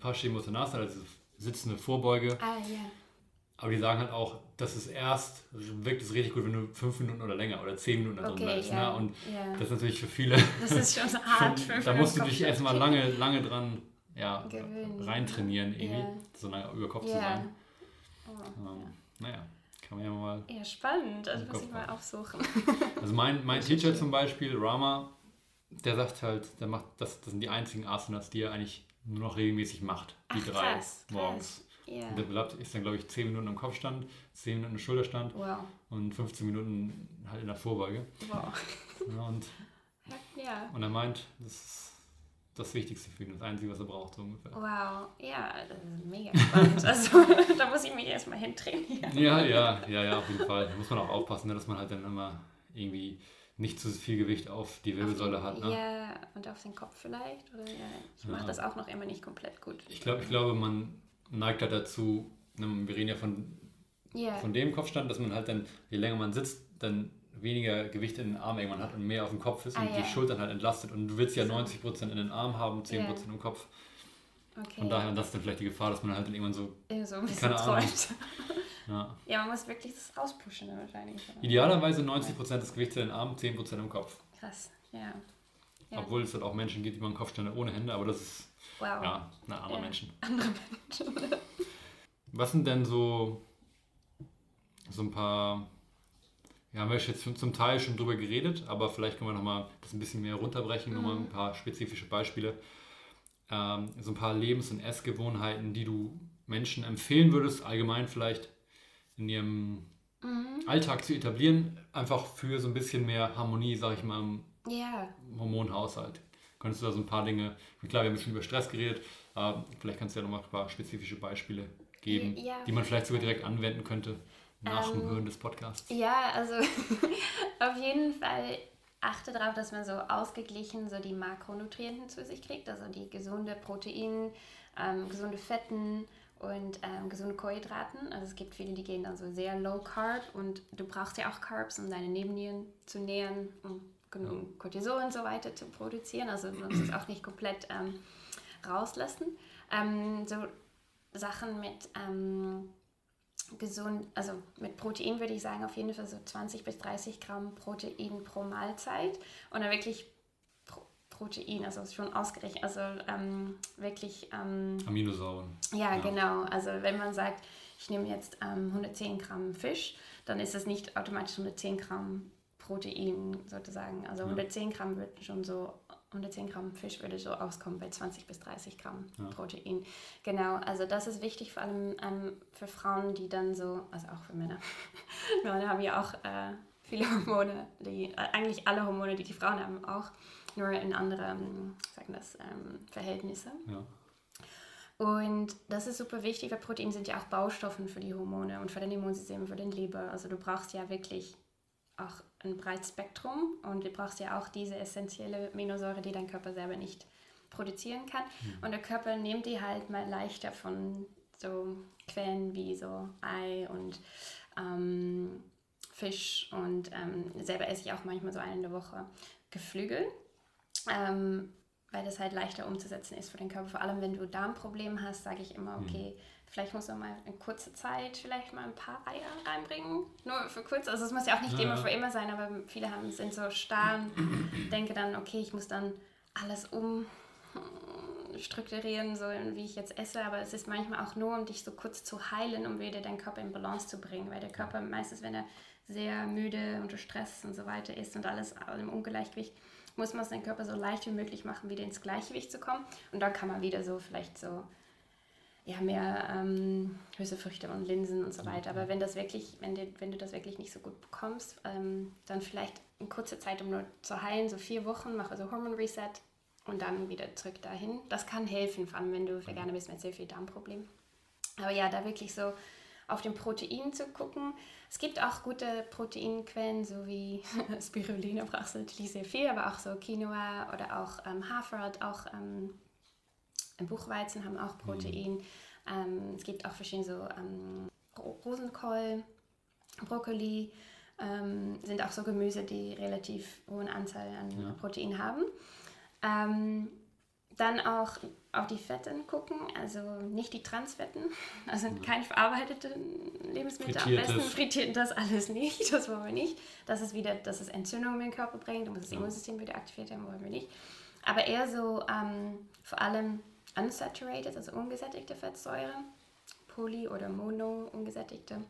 Paschimottanasana, also sitzende Vorbeuge. ah, ja. Aber die sagen halt auch, das ist erst, wirkt es richtig gut, wenn du fünf Minuten oder länger oder zehn Minuten da drin Okay, bleibst. ja. Ne? Und das ist natürlich für viele Das ist schon so hart schon, da musst du dich erstmal lange, lange dran ja, Gewöhnen. reintrainieren, irgendwie, Ja. so lange über Kopf zu Ja. sein. Oh, Ähm, Naja, kann man ja mal ja. ja, spannend. Also muss ich mal aufsuchen. Also mein, mein Teacher zum Beispiel, Rama, der sagt halt, der macht, das, das sind die einzigen Asanas, die er eigentlich nur noch regelmäßig macht, die Ach, drei krass, krass. morgens. Ja. Und der bleibt, ist dann, glaube ich, 10 Minuten im Kopfstand, 10 Minuten im Schulterstand Wow. und 15 Minuten halt in der Vorbeuge. Wow. Ja, und, Ja. und er meint, das ist das Wichtigste für ihn, das Einzige, was er braucht, so ungefähr. Wow. Ja, das ist mega spannend. Also, da muss ich mich erstmal hintrainieren. Ja, ja, ja, ja, auf jeden Fall. Da muss man auch aufpassen, ne, dass man halt dann immer irgendwie nicht zu viel Gewicht auf die Wirbelsäule hat. Ne? Ja, und auf den Kopf vielleicht. Oder ja, ich mache Ja. das auch noch immer nicht komplett gut. Ich, glaub, ich glaube, man neigt halt dazu, ne, wir reden ja von Ja. von dem Kopfstand, dass man halt dann, je länger man sitzt, dann weniger Gewicht in den Armen irgendwann hat und mehr auf dem Kopf ist Ah, und ja. die Schultern halt entlastet. Und du willst ja So. 90% in den Armen haben, 10% im Kopf. Okay. Von daher, das ist dann vielleicht die Gefahr, dass man halt dann irgendwann so, Ja, so ein bisschen Keine Ahnung. ja. Ja, man muss wirklich das rauspushen dann wahrscheinlich. oder? Idealerweise 90% des Gewichts in den Armen, 10% im Kopf. Krass, ja. Ja. Obwohl es halt auch Menschen gibt, die machen Kopfstände ohne Hände, aber das ist, Wow. ja, na, andere Ja. Menschen. Andere Menschen. Was sind denn so, so ein paar, ja, haben wir jetzt zum- Teil schon drüber geredet, aber vielleicht können wir nochmal das ein bisschen mehr runterbrechen, nochmal ein paar spezifische Beispiele. Ähm, so ein paar Lebens- und Essgewohnheiten, die du Menschen empfehlen würdest, allgemein vielleicht in ihrem Alltag zu etablieren, einfach für so ein bisschen mehr Harmonie, sag ich mal, im Ja, Hormonhaushalt. Könntest du da so ein paar Dinge, klar, wir haben schon über Stress geredet, aber vielleicht kannst du ja nochmal ein paar spezifische Beispiele geben, Ja. die man vielleicht sogar direkt anwenden könnte nach dem Ähm, Hören des Podcasts. ja, also auf jeden Fall achte darauf, dass man so ausgeglichen so die Makronutrienten zu sich kriegt, also die gesunde Proteine, ähm, gesunde Fetten und ähm, gesunde Kohlenhydraten. Also es gibt viele, die gehen dann so sehr low carb und du brauchst ja auch Carbs, um deine Nebennieren zu nähren, um genug Cortisol und so weiter zu produzieren. Also du musst es auch nicht komplett ähm, rauslassen. Ähm, so Sachen mit ähm, gesund, also mit Protein würde ich sagen, auf jeden Fall so 20 bis 30 Gramm Protein pro Mahlzeit und dann wirklich Pro Protein, also schon ausgerechnet, also ähm, wirklich, ähm, Aminosäuren. ja, Ja. genau, also wenn man sagt, ich nehme jetzt ähm, 110 Gramm Fisch, dann ist es nicht automatisch 110 Gramm Protein sozusagen, also Ja. 110 Gramm wird schon so 110 Gramm Fisch würde so auskommen bei 20 bis 30 Gramm Ja. Protein. Genau, also das ist wichtig vor allem ähm, für Frauen, die dann so, also auch für Männer. Männer haben ja auch äh, viele Hormone, die, äh, eigentlich alle Hormone, die die Frauen haben, auch nur in anderen, sagen das, ähm, Verhältnisse. Ja. Und das ist super wichtig, weil Proteine sind ja auch Baustoffe für die Hormone und für dein Immunsystem, für den Leber. Also du brauchst ja wirklich auch ein breites Spektrum und du brauchst ja auch diese essentielle Aminosäure, die dein Körper selber nicht produzieren kann. Und der Körper nimmt die halt mal leichter von so Quellen wie so Ei und ähm, Fisch und ähm, selber esse ich auch manchmal so eine in der Woche Geflügel, ähm, weil das halt leichter umzusetzen ist für den Körper. Vor allem, wenn du Darmprobleme hast, sage ich immer, mhm. okay, mhm. Vielleicht musst du mal in kurzer Zeit vielleicht mal ein paar Eier reinbringen, nur für kurz. Also es muss ja auch nicht ja. immer für immer sein, aber viele haben, sind so starr und denke dann, okay, ich muss dann alles um strukturieren, so wie ich jetzt esse, aber es ist manchmal auch nur, um dich so kurz zu heilen, um wieder deinen Körper in Balance zu bringen, weil der Körper meistens, wenn er sehr müde, unter Stress und so weiter ist und alles im Ungleichgewicht, muss man es den Körper so leicht wie möglich machen, wieder ins Gleichgewicht zu kommen. Und dann kann man wieder so vielleicht so ja, mehr ähm, Hülsefrüchte und Linsen und so weiter. Aber wenn das wirklich, wenn, die, wenn du das wirklich nicht so gut bekommst, ähm, dann vielleicht in kurzer Zeit, um nur zu heilen, so vier Wochen, mache so Hormon Reset und dann wieder zurück dahin. Das kann helfen, vor allem wenn du veganer bist mit sehr viel Darmproblemen. Aber ja, da wirklich so auf den Protein zu gucken. Es gibt auch gute Proteinquellen, so wie Spirulina brauchst du natürlich sehr viel, aber auch so Quinoa oder auch ähm, Hafer hat auch, ähm, Buchweizen haben auch Protein. Mhm. Ähm, es gibt auch verschiedene so ähm, Rosenkohl, Brokkoli, ähm, sind auch so Gemüse, die relativ hohen Anteil an ja. Protein haben. Ähm, dann auch auf die Fetten gucken, also nicht die Transfetten, also ja. keine verarbeiteten Lebensmittel, Frittiertes. am besten frittiert das alles nicht, das wollen wir nicht. Das ist wieder, dass es Entzündungen in den Körper bringt, und das Immunsystem wieder aktiviert werden, wollen wir nicht. Aber eher so ähm, vor allem unsaturated, also ungesättigte Fettsäuren, poly- oder mono ungesättigte,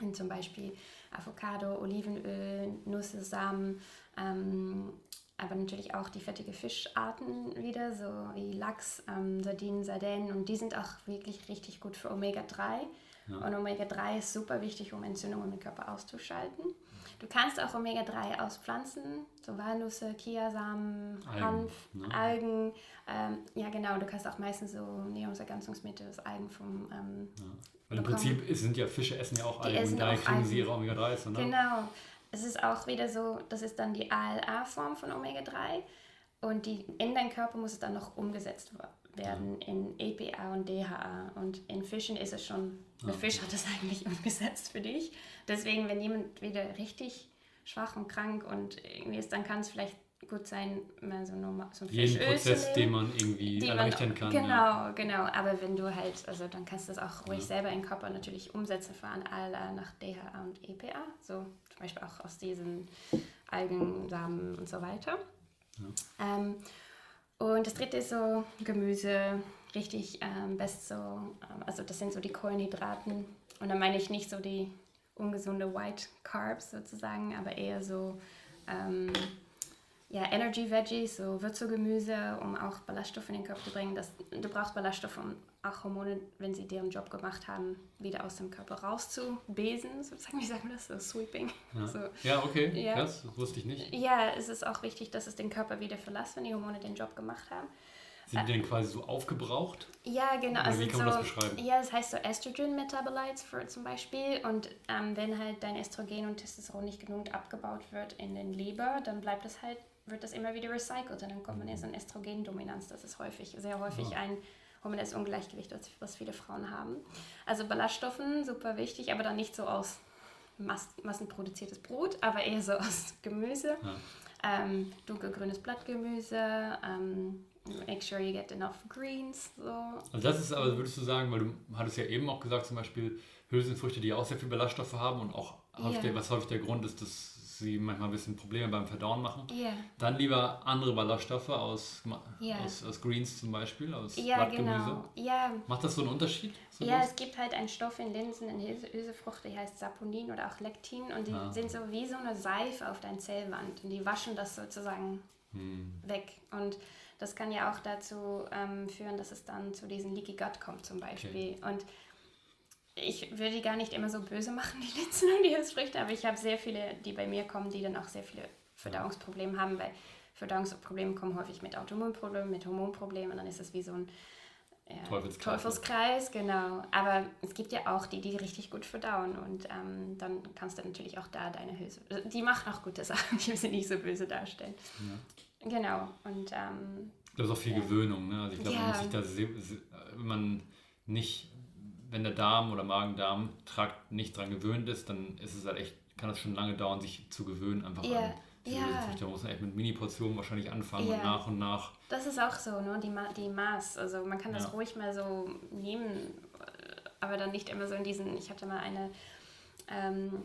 und zum Beispiel Avocado, Olivenöl, Nüsse, Samen, ähm, aber natürlich auch die fettige Fischarten wieder, so wie Lachs, ähm, Sardinen, Sardellen und die sind auch wirklich richtig gut für Omega-3. Ja. Und Omega-3 ist super wichtig, um Entzündungen im Körper auszuschalten. Du kannst auch Omega-3 aus Pflanzen, so Walnüsse, Kiasamen, Algen, Hanf, ne? Algen. Ähm, ja, genau, du kannst auch meistens so Nahrungsergänzungsmittel aus Algen vom. Ähm, ja. Weil im Prinzip sind ja Fische essen ja auch Algen und daher kriegen sie ihre Omega-3s. Ne? Genau es ist auch wieder so, das ist dann die ALA-Form von Omega-3 und die, in deinem Körper muss es dann noch umgesetzt werden in EPA und DHA und in Fischen ist es schon, der Fisch hat es eigentlich umgesetzt für dich. Deswegen, wenn jemand wieder richtig schwach und krank und irgendwie ist, dann kann es vielleicht gut sein, mal so, normal, so ein Jeden Prozess, den man irgendwie erleichtern kann. Genau, ja. genau. Aber wenn du halt, also dann kannst du das auch ruhig ja. selber in den Körper natürlich umsetzen, vor allem nach DHA und EPA. So zum Beispiel auch aus diesen Algensamen und so weiter. Ja. Ähm, und das dritte ist so Gemüse, richtig ähm, best so, ähm, also das sind so die Kohlenhydraten. Und da meine ich nicht so die ungesunde White Carbs sozusagen, aber eher so ähm, ja, Energy Veggies, so Wurzelgemüse, um auch Ballaststoffe in den Körper zu bringen. Das, du brauchst Ballaststoffe, um auch Hormone, wenn sie deren Job gemacht haben, wieder aus dem Körper rauszubesen, sozusagen, wie sagen wir das, so Sweeping. Ja, so. ja okay, ja. das wusste ich nicht. Ja, es ist auch wichtig, dass es den Körper wieder verlässt, wenn die Hormone den Job gemacht haben. Sind die denn quasi so aufgebraucht? Ja, genau. Oder also wie kann man so, das beschreiben? Ja, das heißt so Estrogen-Metabolites zum Beispiel. Und ähm, wenn halt dein Östrogen und Testosteron nicht genug abgebaut wird in den Leber, dann bleibt es halt wird das immer wieder recycelt und dann kommt man in so eine Östrogendominanz. Das ist häufig, sehr häufig ja. ein hormonelles Ungleichgewicht, was viele Frauen haben. Also Ballaststoffen, super wichtig, aber dann nicht so aus mass massenproduziertes Brot, aber eher so aus Gemüse. Ja. Ähm, dunkelgrünes Blattgemüse, ähm, make sure you get enough greens. So. Also das ist aber, würdest du sagen, weil du hattest ja eben auch gesagt, zum Beispiel Hülsenfrüchte, die auch sehr viel Ballaststoffe haben und auch der, was häufig der Grund ist, dass sie manchmal ein bisschen Probleme beim Verdauen machen. Yeah. Dann lieber andere Ballaststoffe aus, yeah. aus, aus, Greens zum Beispiel, aus ja, Blattgemüse. Genau. Ja. Macht das so einen Unterschied? So ja, es gibt halt einen Stoff in Linsen, in Hülsefrucht, der heißt Saponin oder auch Lektin und die ah. sind so wie so eine Seife auf deiner Zellwand und die waschen das sozusagen hm. weg. Und das kann ja auch dazu ähm, führen, dass es dann zu diesem Leaky Gut kommt zum Beispiel. Okay. Und ich würde die gar nicht immer so böse machen, die Linsen und die Hülsfrüchte, aber ich habe sehr viele, die bei mir kommen, die dann auch sehr viele Verdauungsprobleme haben, weil Verdauungsprobleme kommen häufig mit Autoimmunproblemen, mit Hormonproblemen und dann ist es wie so ein ja, Teufelskreis. Teufelskreis, genau. Aber es gibt ja auch die, die richtig gut verdauen und ähm, dann kannst du natürlich auch da deine Hülse. Die machen auch gute Sachen, die sie nicht so böse darstellen. Ja. Genau. Und ähm, das ist auch viel ja. Gewöhnung, ne? Also ich glaube, man muss sich da, wenn man nicht wenn der Darm oder Magen-Darm-Trakt nicht dran gewöhnt ist, dann ist es halt echt, kann das schon lange dauern, sich zu gewöhnen einfach Ja, an ja. Da muss man echt mit Mini-Portionen wahrscheinlich anfangen Ja. und nach und nach. Das ist auch so, ne? die, Ma die Maß. Also man kann das Ja. ruhig mal so nehmen, aber dann nicht immer so in diesen. Ich hatte mal eine ähm,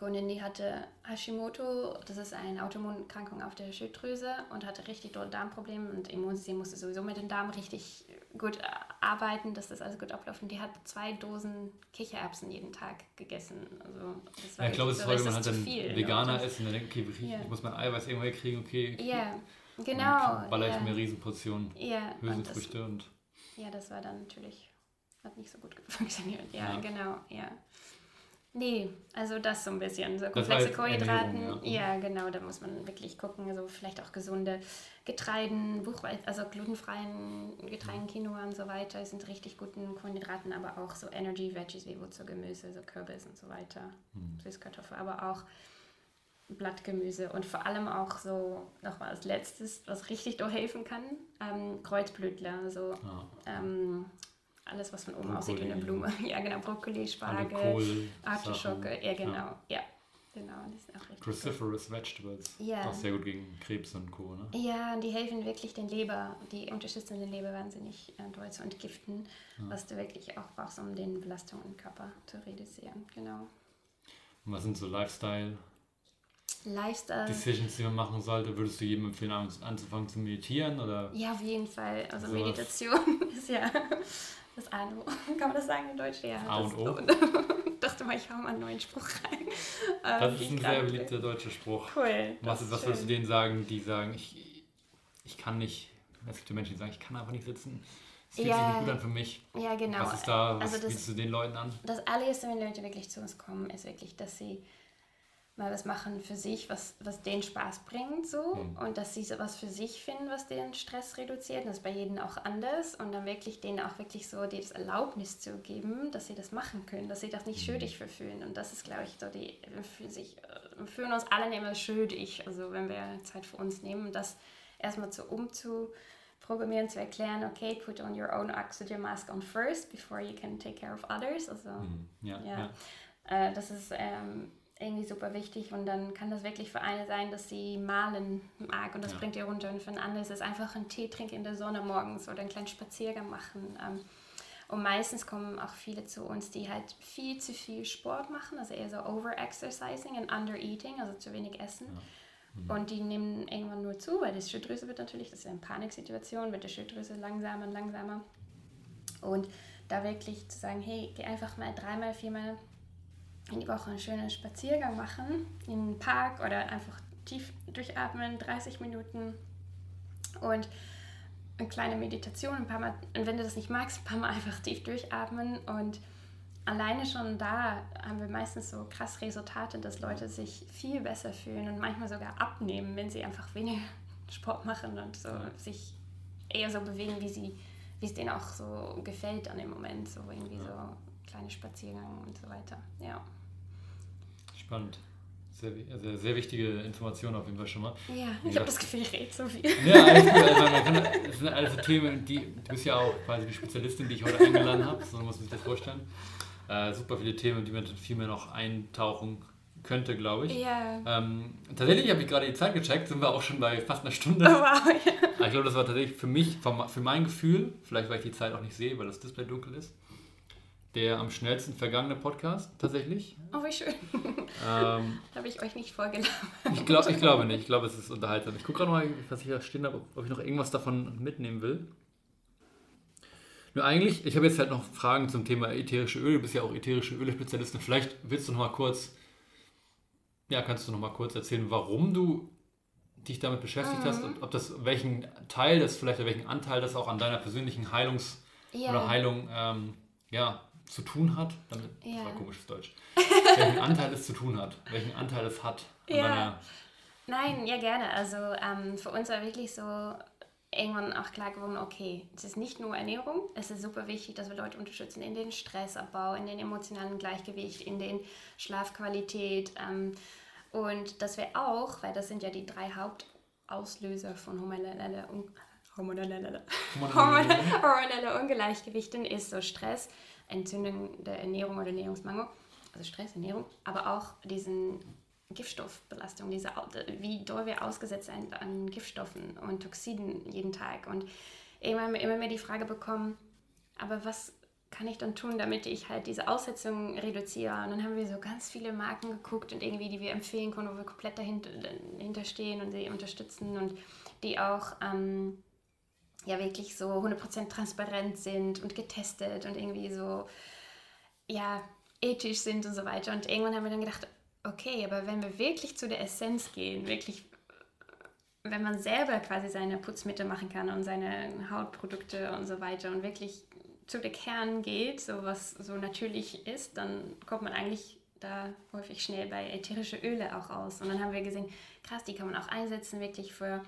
Die hatte Hashimoto, das ist eine Autoimmunerkrankung auf der Schilddrüse und hatte richtig dort Darmprobleme und Immunsystem musste sowieso mit dem Darm richtig gut äh, arbeiten, dass das alles gut abläuft. Und die hat zwei Dosen Kichererbsen jeden Tag gegessen. Also das Ja, ich glaube, es ist so häufig, wenn man richtig halt zu dann viel, ne? Veganer ist und dann denkt, okay, ich muss mein Eiweiß irgendwo herkriegen, okay. Ja, Und genau. dann baller ich ja. mir Riesenportionen Ja, und das, Hülsenfrüchte und ja, das war dann natürlich, hat nicht so gut funktioniert. Ja, Ja. genau, ja. Nee, also das so ein bisschen. So Das komplexe jetzt Kohlenhydraten. Ernährung, ja. genau, da muss man wirklich gucken. Also vielleicht auch gesunde Getreiden, Buchweiz, also glutenfreien Getreiden, Quinoa und so weiter. Das sind richtig guten Kohlenhydraten, aber auch so Energy Veggies wie Wurzelgemüse, so Kürbis und so weiter. Hm. Süßkartoffel, aber auch Blattgemüse und vor allem auch so, nochmal als letztes, was richtig doch helfen kann, ähm, Kreuzblütler, also ja, ähm, alles, was von oben aussieht wie eine Brokkoli. Blume. Ja, genau, Brokkoli, Spargel, Kohl, Artischocke, Sachen. ja genau, ja. Genau, die sind auch richtig gut. Cruciferous Vegetables. Ja. Auch sehr gut gegen Krebs und Co. Ne? Ja, und die helfen wirklich den Leber, die unterstützen den Leber wahnsinnig äh, doll zu entgiften, was du wirklich auch brauchst, um den Belastungen im Körper zu reduzieren. Genau. Und was sind so Lifestyle-Decisions, Lifestyle. die man machen sollte? Würdest du jedem empfehlen, an- anzufangen zu meditieren? Oder? Ja, auf jeden Fall. Also Sowas. Meditation ist ja das A und O. Kann man das sagen in Deutsch? Ja. A und O. dachte mal, ich hau mal einen neuen Spruch rein. Das Ähm, ist ein ich sehr beliebter deutscher Spruch. Cool. Was, was würdest du denen sagen, die sagen, ich, ich kann nicht, es gibt ja Menschen, die sagen, ich kann einfach nicht sitzen. Es fühlt sich Ja. nicht gut an für mich. Ja, genau. Was ist da, was Also das- bietest du den Leuten an? das allererste, wenn Leute wirklich zu uns kommen, ist wirklich, dass sie mal was machen für sich, was, was denen Spaß bringt, so. Mhm. Und dass sie so was für sich finden, was den Stress reduziert. Das ist bei jedem auch anders. Und dann wirklich denen auch wirklich so die das Erlaubnis zu geben, dass sie das machen können, dass sie das nicht schuldig für fühlen. Und das ist, glaube ich, so die, wir fühlen sich, äh, fühlen uns alle immer schuldig, also wenn wir Zeit für uns nehmen. Das erstmal zu umzuprogrammieren, zu erklären, okay, put on your own oxygen mask on first, before you can take care of others. Also Mhm. Ja, ja. ja. äh, das ist ähm, irgendwie super wichtig und dann kann das wirklich für eine sein, dass sie malen mag und das Ja. bringt ihr runter und für einen anderen ist es einfach ein Tee trinken in der Sonne morgens oder einen kleinen Spaziergang machen. Ähm, und meistens kommen auch viele zu uns, die halt viel zu viel Sport machen, also eher so over-exercising und under-eating, also zu wenig essen. Und die nehmen irgendwann nur zu, weil die Schilddrüse wird natürlich, das ist ja eine Paniksituation, wird die Schilddrüse langsamer und langsamer. Und da wirklich zu sagen, hey, geh einfach mal dreimal, viermal in die Woche einen schönen Spaziergang machen, in den Park oder einfach tief durchatmen, 30 Minuten. Und eine kleine Meditation, ein paar Mal, und wenn du das nicht magst, ein paar Mal einfach tief durchatmen. Und alleine schon da haben wir meistens so krass Resultate, dass Leute sich viel besser fühlen und manchmal sogar abnehmen, wenn sie einfach weniger Sport machen und so Ja. sich eher so bewegen, wie sie, wie es denen auch so gefällt an dem Moment, so irgendwie so kleine Spaziergänge und so weiter. Ja. Spannend. Sehr, wi- also sehr wichtige Informationen auf jeden Fall schon mal. Ja, ich habe das Gefühl, ich rede so viel. Ja, alles gut. Also man kann, das sind alles so Themen, die, du bist ja auch quasi die Spezialistin, die ich heute eingeladen habe, so muss man sich das vorstellen. Äh, super viele Themen, die man viel mehr noch eintauchen könnte, glaube ich. Ja. Ähm, tatsächlich habe ich gerade die Zeit gecheckt, sind wir auch schon bei fast einer Stunde. Oh, wow. Ja. Ich glaube, das war tatsächlich für mich, für mein Gefühl, vielleicht weil ich die Zeit auch nicht sehe, weil das Display dunkel ist, der am schnellsten vergangene Podcast tatsächlich. Oh, wie schön. Ähm, habe ich euch nicht vorgeladen. ich, glaub, ich glaube nicht, ich glaube, es ist unterhaltsam. Ich gucke gerade mal, was ich da stehen habe, ob ich noch irgendwas davon mitnehmen will. Nur eigentlich, ich habe jetzt halt noch Fragen zum Thema ätherische Öle. Du bist ja auch ätherische Öle-Spezialistin. Vielleicht willst du noch mal kurz, ja, kannst du noch mal kurz erzählen, warum du dich damit beschäftigt hast, ob, ob das welchen Teil das, vielleicht welchen Anteil das auch an deiner persönlichen Heilungs- Ja. oder Heilung ähm, ja, zu tun hat. Damit, Das Ja. war komisches Deutsch. welchen Anteil es zu tun hat, welchen Anteil es hat an Ja. Nein, ja gerne. Also ähm, für uns war wirklich so irgendwann auch klar geworden, okay, es ist nicht nur Ernährung, es ist super wichtig, dass wir Leute unterstützen in den Stressabbau, in den emotionalen Gleichgewicht, in den Schlafqualität ähm, und dass wir auch, weil das sind ja die drei Hauptauslöser von hormoneller, Un hormonelle, hormonelle, hormonelle Ungleichgewichten ist so Stress, entzündende Ernährung oder Ernährungsmangel, also Stress, Ernährung, aber auch diesen Giftstoffbelastung, diese, wie doll wir ausgesetzt sind an Giftstoffen und Toxiden jeden Tag. Und irgendwann immer mehr die Frage bekommen, aber was kann ich dann tun, damit ich halt diese Aussetzung reduziere? Und dann haben wir so ganz viele Marken geguckt und irgendwie, die wir empfehlen können, wo wir komplett dahinter, dahinter stehen und sie unterstützen und die auch ähm, ja wirklich so 100% transparent sind und getestet und irgendwie so, ja, ethisch sind und so weiter. Und irgendwann haben wir dann gedacht, okay, aber wenn wir wirklich zu der Essenz gehen, wirklich, wenn man selber quasi seine Putzmittel machen kann und seine Hautprodukte und so weiter und wirklich zu der Kern geht, so was so natürlich ist, dann kommt man eigentlich da häufig schnell bei ätherische Öle auch aus. Und dann haben wir gesehen, krass, die kann man auch einsetzen, wirklich für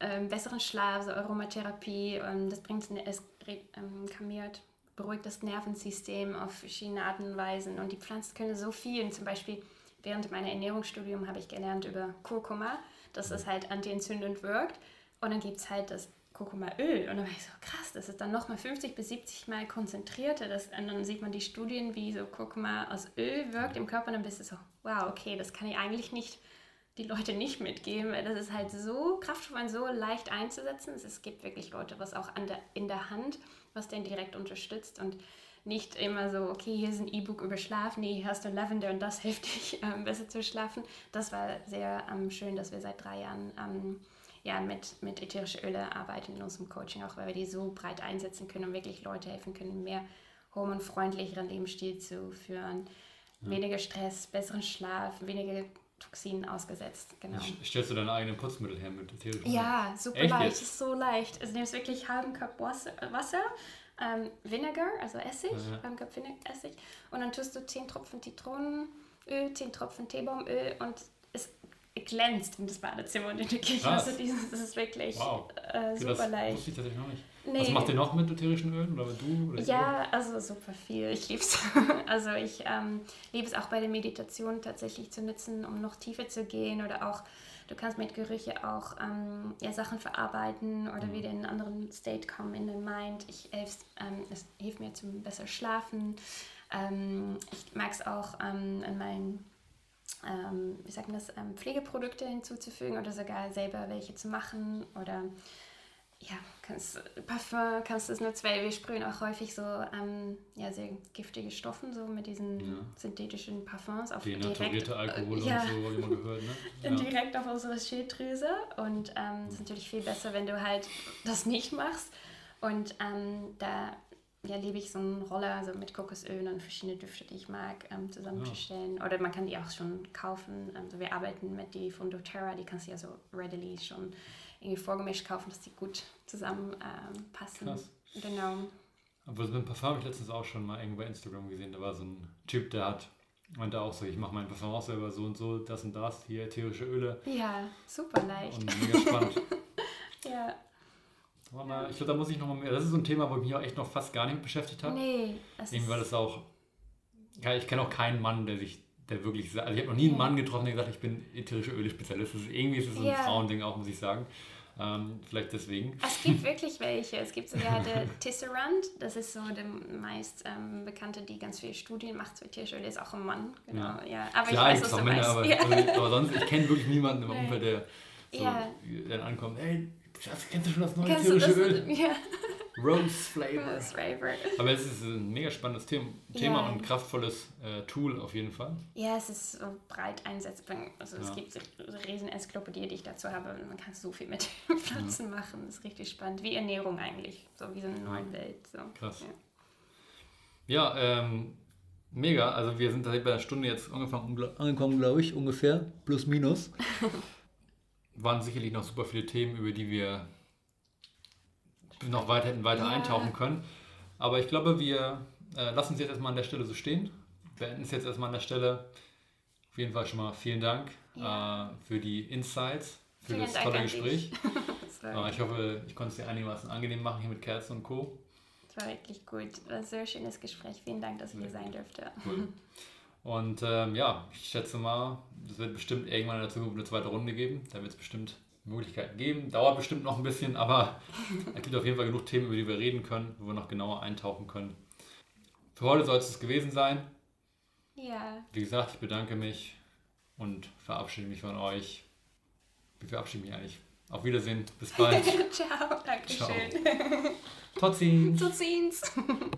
ähm, besseren Schlaf, so Aromatherapie. Ähm, das bringt es ähm, kamiert, beruhigt das Nervensystem auf verschiedene Arten und Weisen. Und die Pflanzen können so viel. Zum Beispiel während meiner Ernährungsstudium habe ich gelernt über Kurkuma, dass es halt antientzündend wirkt. Und dann gibt es halt das Kurkumaöl. Und dann war ich so, krass, das ist dann nochmal 50 bis 70 Mal konzentrierter. Das, und dann sieht man die Studien, wie so Kurkuma aus Öl wirkt im Körper. Und dann bist du so, wow, okay, das kann ich eigentlich nicht die Leute nicht mitgeben. Das ist halt so kraftvoll und so leicht einzusetzen. Es gibt wirklich Leute, was auch der, in der Hand, was den direkt unterstützt und nicht immer so, okay, hier ist ein E-Book über Schlaf, nee, hier hast du Lavender und das hilft dich ähm, besser zu schlafen. Das war sehr ähm, schön, dass wir seit drei Jahren ähm, ja, mit, mit ätherischen Öle arbeiten in unserem Coaching, auch weil wir die so breit einsetzen können und wirklich Leute helfen können, mehr hormonfreundlicheren Lebensstil zu führen. Ja. Weniger Stress, besseren Schlaf, weniger Toxinen ausgesetzt. Genau. Stellst du deine eigenen Putzmittel her mit ätherischen Ja, super Echt leicht, jetzt? ist so leicht. Also nimmst wirklich halben Cup Wasser, ähm, Vinegar, also Essig, ja. halben Cup Essig und dann tust du 10 Tropfen Zitronenöl, 10 Tropfen Teebaumöl und es glänzt in das Badezimmer und in der Küche. Also dieses, das ist wirklich wow. äh, super das leicht. Das ich tatsächlich noch nicht. Nee. Was macht ihr noch mit ätherischen Ölen oder du? Oder ja, ihr? also super viel. Ich liebe es. also ich ähm, liebe es auch bei der Meditation tatsächlich zu nutzen, um noch tiefer zu gehen oder auch du kannst mit Gerüche auch ähm, ja, Sachen verarbeiten oder mhm. wieder in einen anderen State kommen in den Mind. Ich, ähm, es hilft mir zum besser schlafen. Ähm, ich mag es auch ähm, in meinen ähm, wie sagt man das, ähm, Pflegeprodukte hinzuzufügen oder sogar selber welche zu machen oder ja, kannst, Parfum kannst du es nutzen, weil wir sprühen auch häufig so ähm, ja, sehr giftige Stoffe, so mit diesen ja. synthetischen Parfums. Auf direkt, Alkohol äh, ja, und so, wie man gehört, ne? Ja. Direkt auf unsere Schilddrüse und ähm, es ist natürlich viel besser, wenn du halt das nicht machst und ähm, da ja, liebe ich so einen Roller also mit Kokosöl und verschiedene Düfte, die ich mag, ähm, zusammenzustellen. Ja. Oder man kann die auch schon kaufen. Also wir arbeiten mit die von doTERRA, die kannst du ja so readily schon irgendwie vorgemischt kaufen, dass die gut zusammenpassen. Ähm, Krass. Genau. Aber so ein Parfum habe ich letztens auch schon mal irgendwo bei Instagram gesehen. Da war so ein Typ, der hat meinte auch so, ich mache mein Parfum auch selber so und so, das und das, hier ätherische Öle. Ja, super leicht. Und mega spannend. ja. Ich glaube, da muss ich noch mal mehr. Das ist so ein Thema, wo ich mich auch echt noch fast gar nicht beschäftigt habe. Nee. Irgendwie, weil das auch. Ja, ich kenne auch keinen Mann, der sich, der wirklich. Also, ich habe noch nie einen Mann getroffen, der gesagt hat, ich bin ätherische Öle-Spezialist. Irgendwie ist es so ein ja. Frauending auch, muss ich sagen. Ähm, vielleicht deswegen. Es gibt wirklich welche. Es gibt sogar der Tisserand, das ist so der meist ähm, bekannte, die ganz viele Studien macht zu ätherische Öle, ist auch ein Mann. Genau, ja. ja. Aber Klar, ich weiß, was du Männer, aber, ja. aber, sonst, ich kenne wirklich niemanden im Umfeld, der so, ja. dann ankommt, hey, Schatz, kennst du schon das neue ätherische Öl? Ja. Rose Flavor. Rose Flavor. Aber es ist ein mega spannendes Thema, Thema ja. und kraftvolles äh, Tool auf jeden Fall. Ja, es ist so breit einsetzbar. Also ja. es gibt eine riesen Enzyklopädie, die ich dazu habe. Man kann so viel mit Pflanzen ja. machen. Das ist richtig spannend. Wie Ernährung eigentlich. So wie so eine neue Welt. So. Krass. Ja, ähm, mega. Also wir sind bei einer Stunde jetzt angekommen, glaube ich, ungefähr. Plus, minus. waren sicherlich noch super viele Themen, über die wir noch weiter hätten weiter ja. eintauchen können. Aber ich glaube, wir äh, lassen es jetzt erstmal an der Stelle so stehen. Wir enden es jetzt erstmal an der Stelle. Auf jeden Fall schon mal vielen Dank ja. äh, für die Insights, für vielen das Dank tolle Gespräch. äh, ich hoffe, ich konnte es dir einigermaßen angenehm machen hier mit Kerzen und Co. Es war wirklich gut. War ein sehr schönes Gespräch. Vielen Dank, dass ich hier sein durfte. Cool. Und ähm, ja, ich schätze mal, es wird bestimmt irgendwann in der Zukunft eine zweite Runde geben. Da wird es bestimmt Möglichkeiten geben. Dauert bestimmt noch ein bisschen, aber es gibt auf jeden Fall genug Themen, über die wir reden können, wo wir noch genauer eintauchen können. Für heute soll es das gewesen sein. Ja. Wie gesagt, ich bedanke mich und verabschiede mich von euch. Wie verabschiede ich mich eigentlich? Auf Wiedersehen. Bis bald. Ciao. Dankeschön. Ciao. Tot ziens. Tot ziens.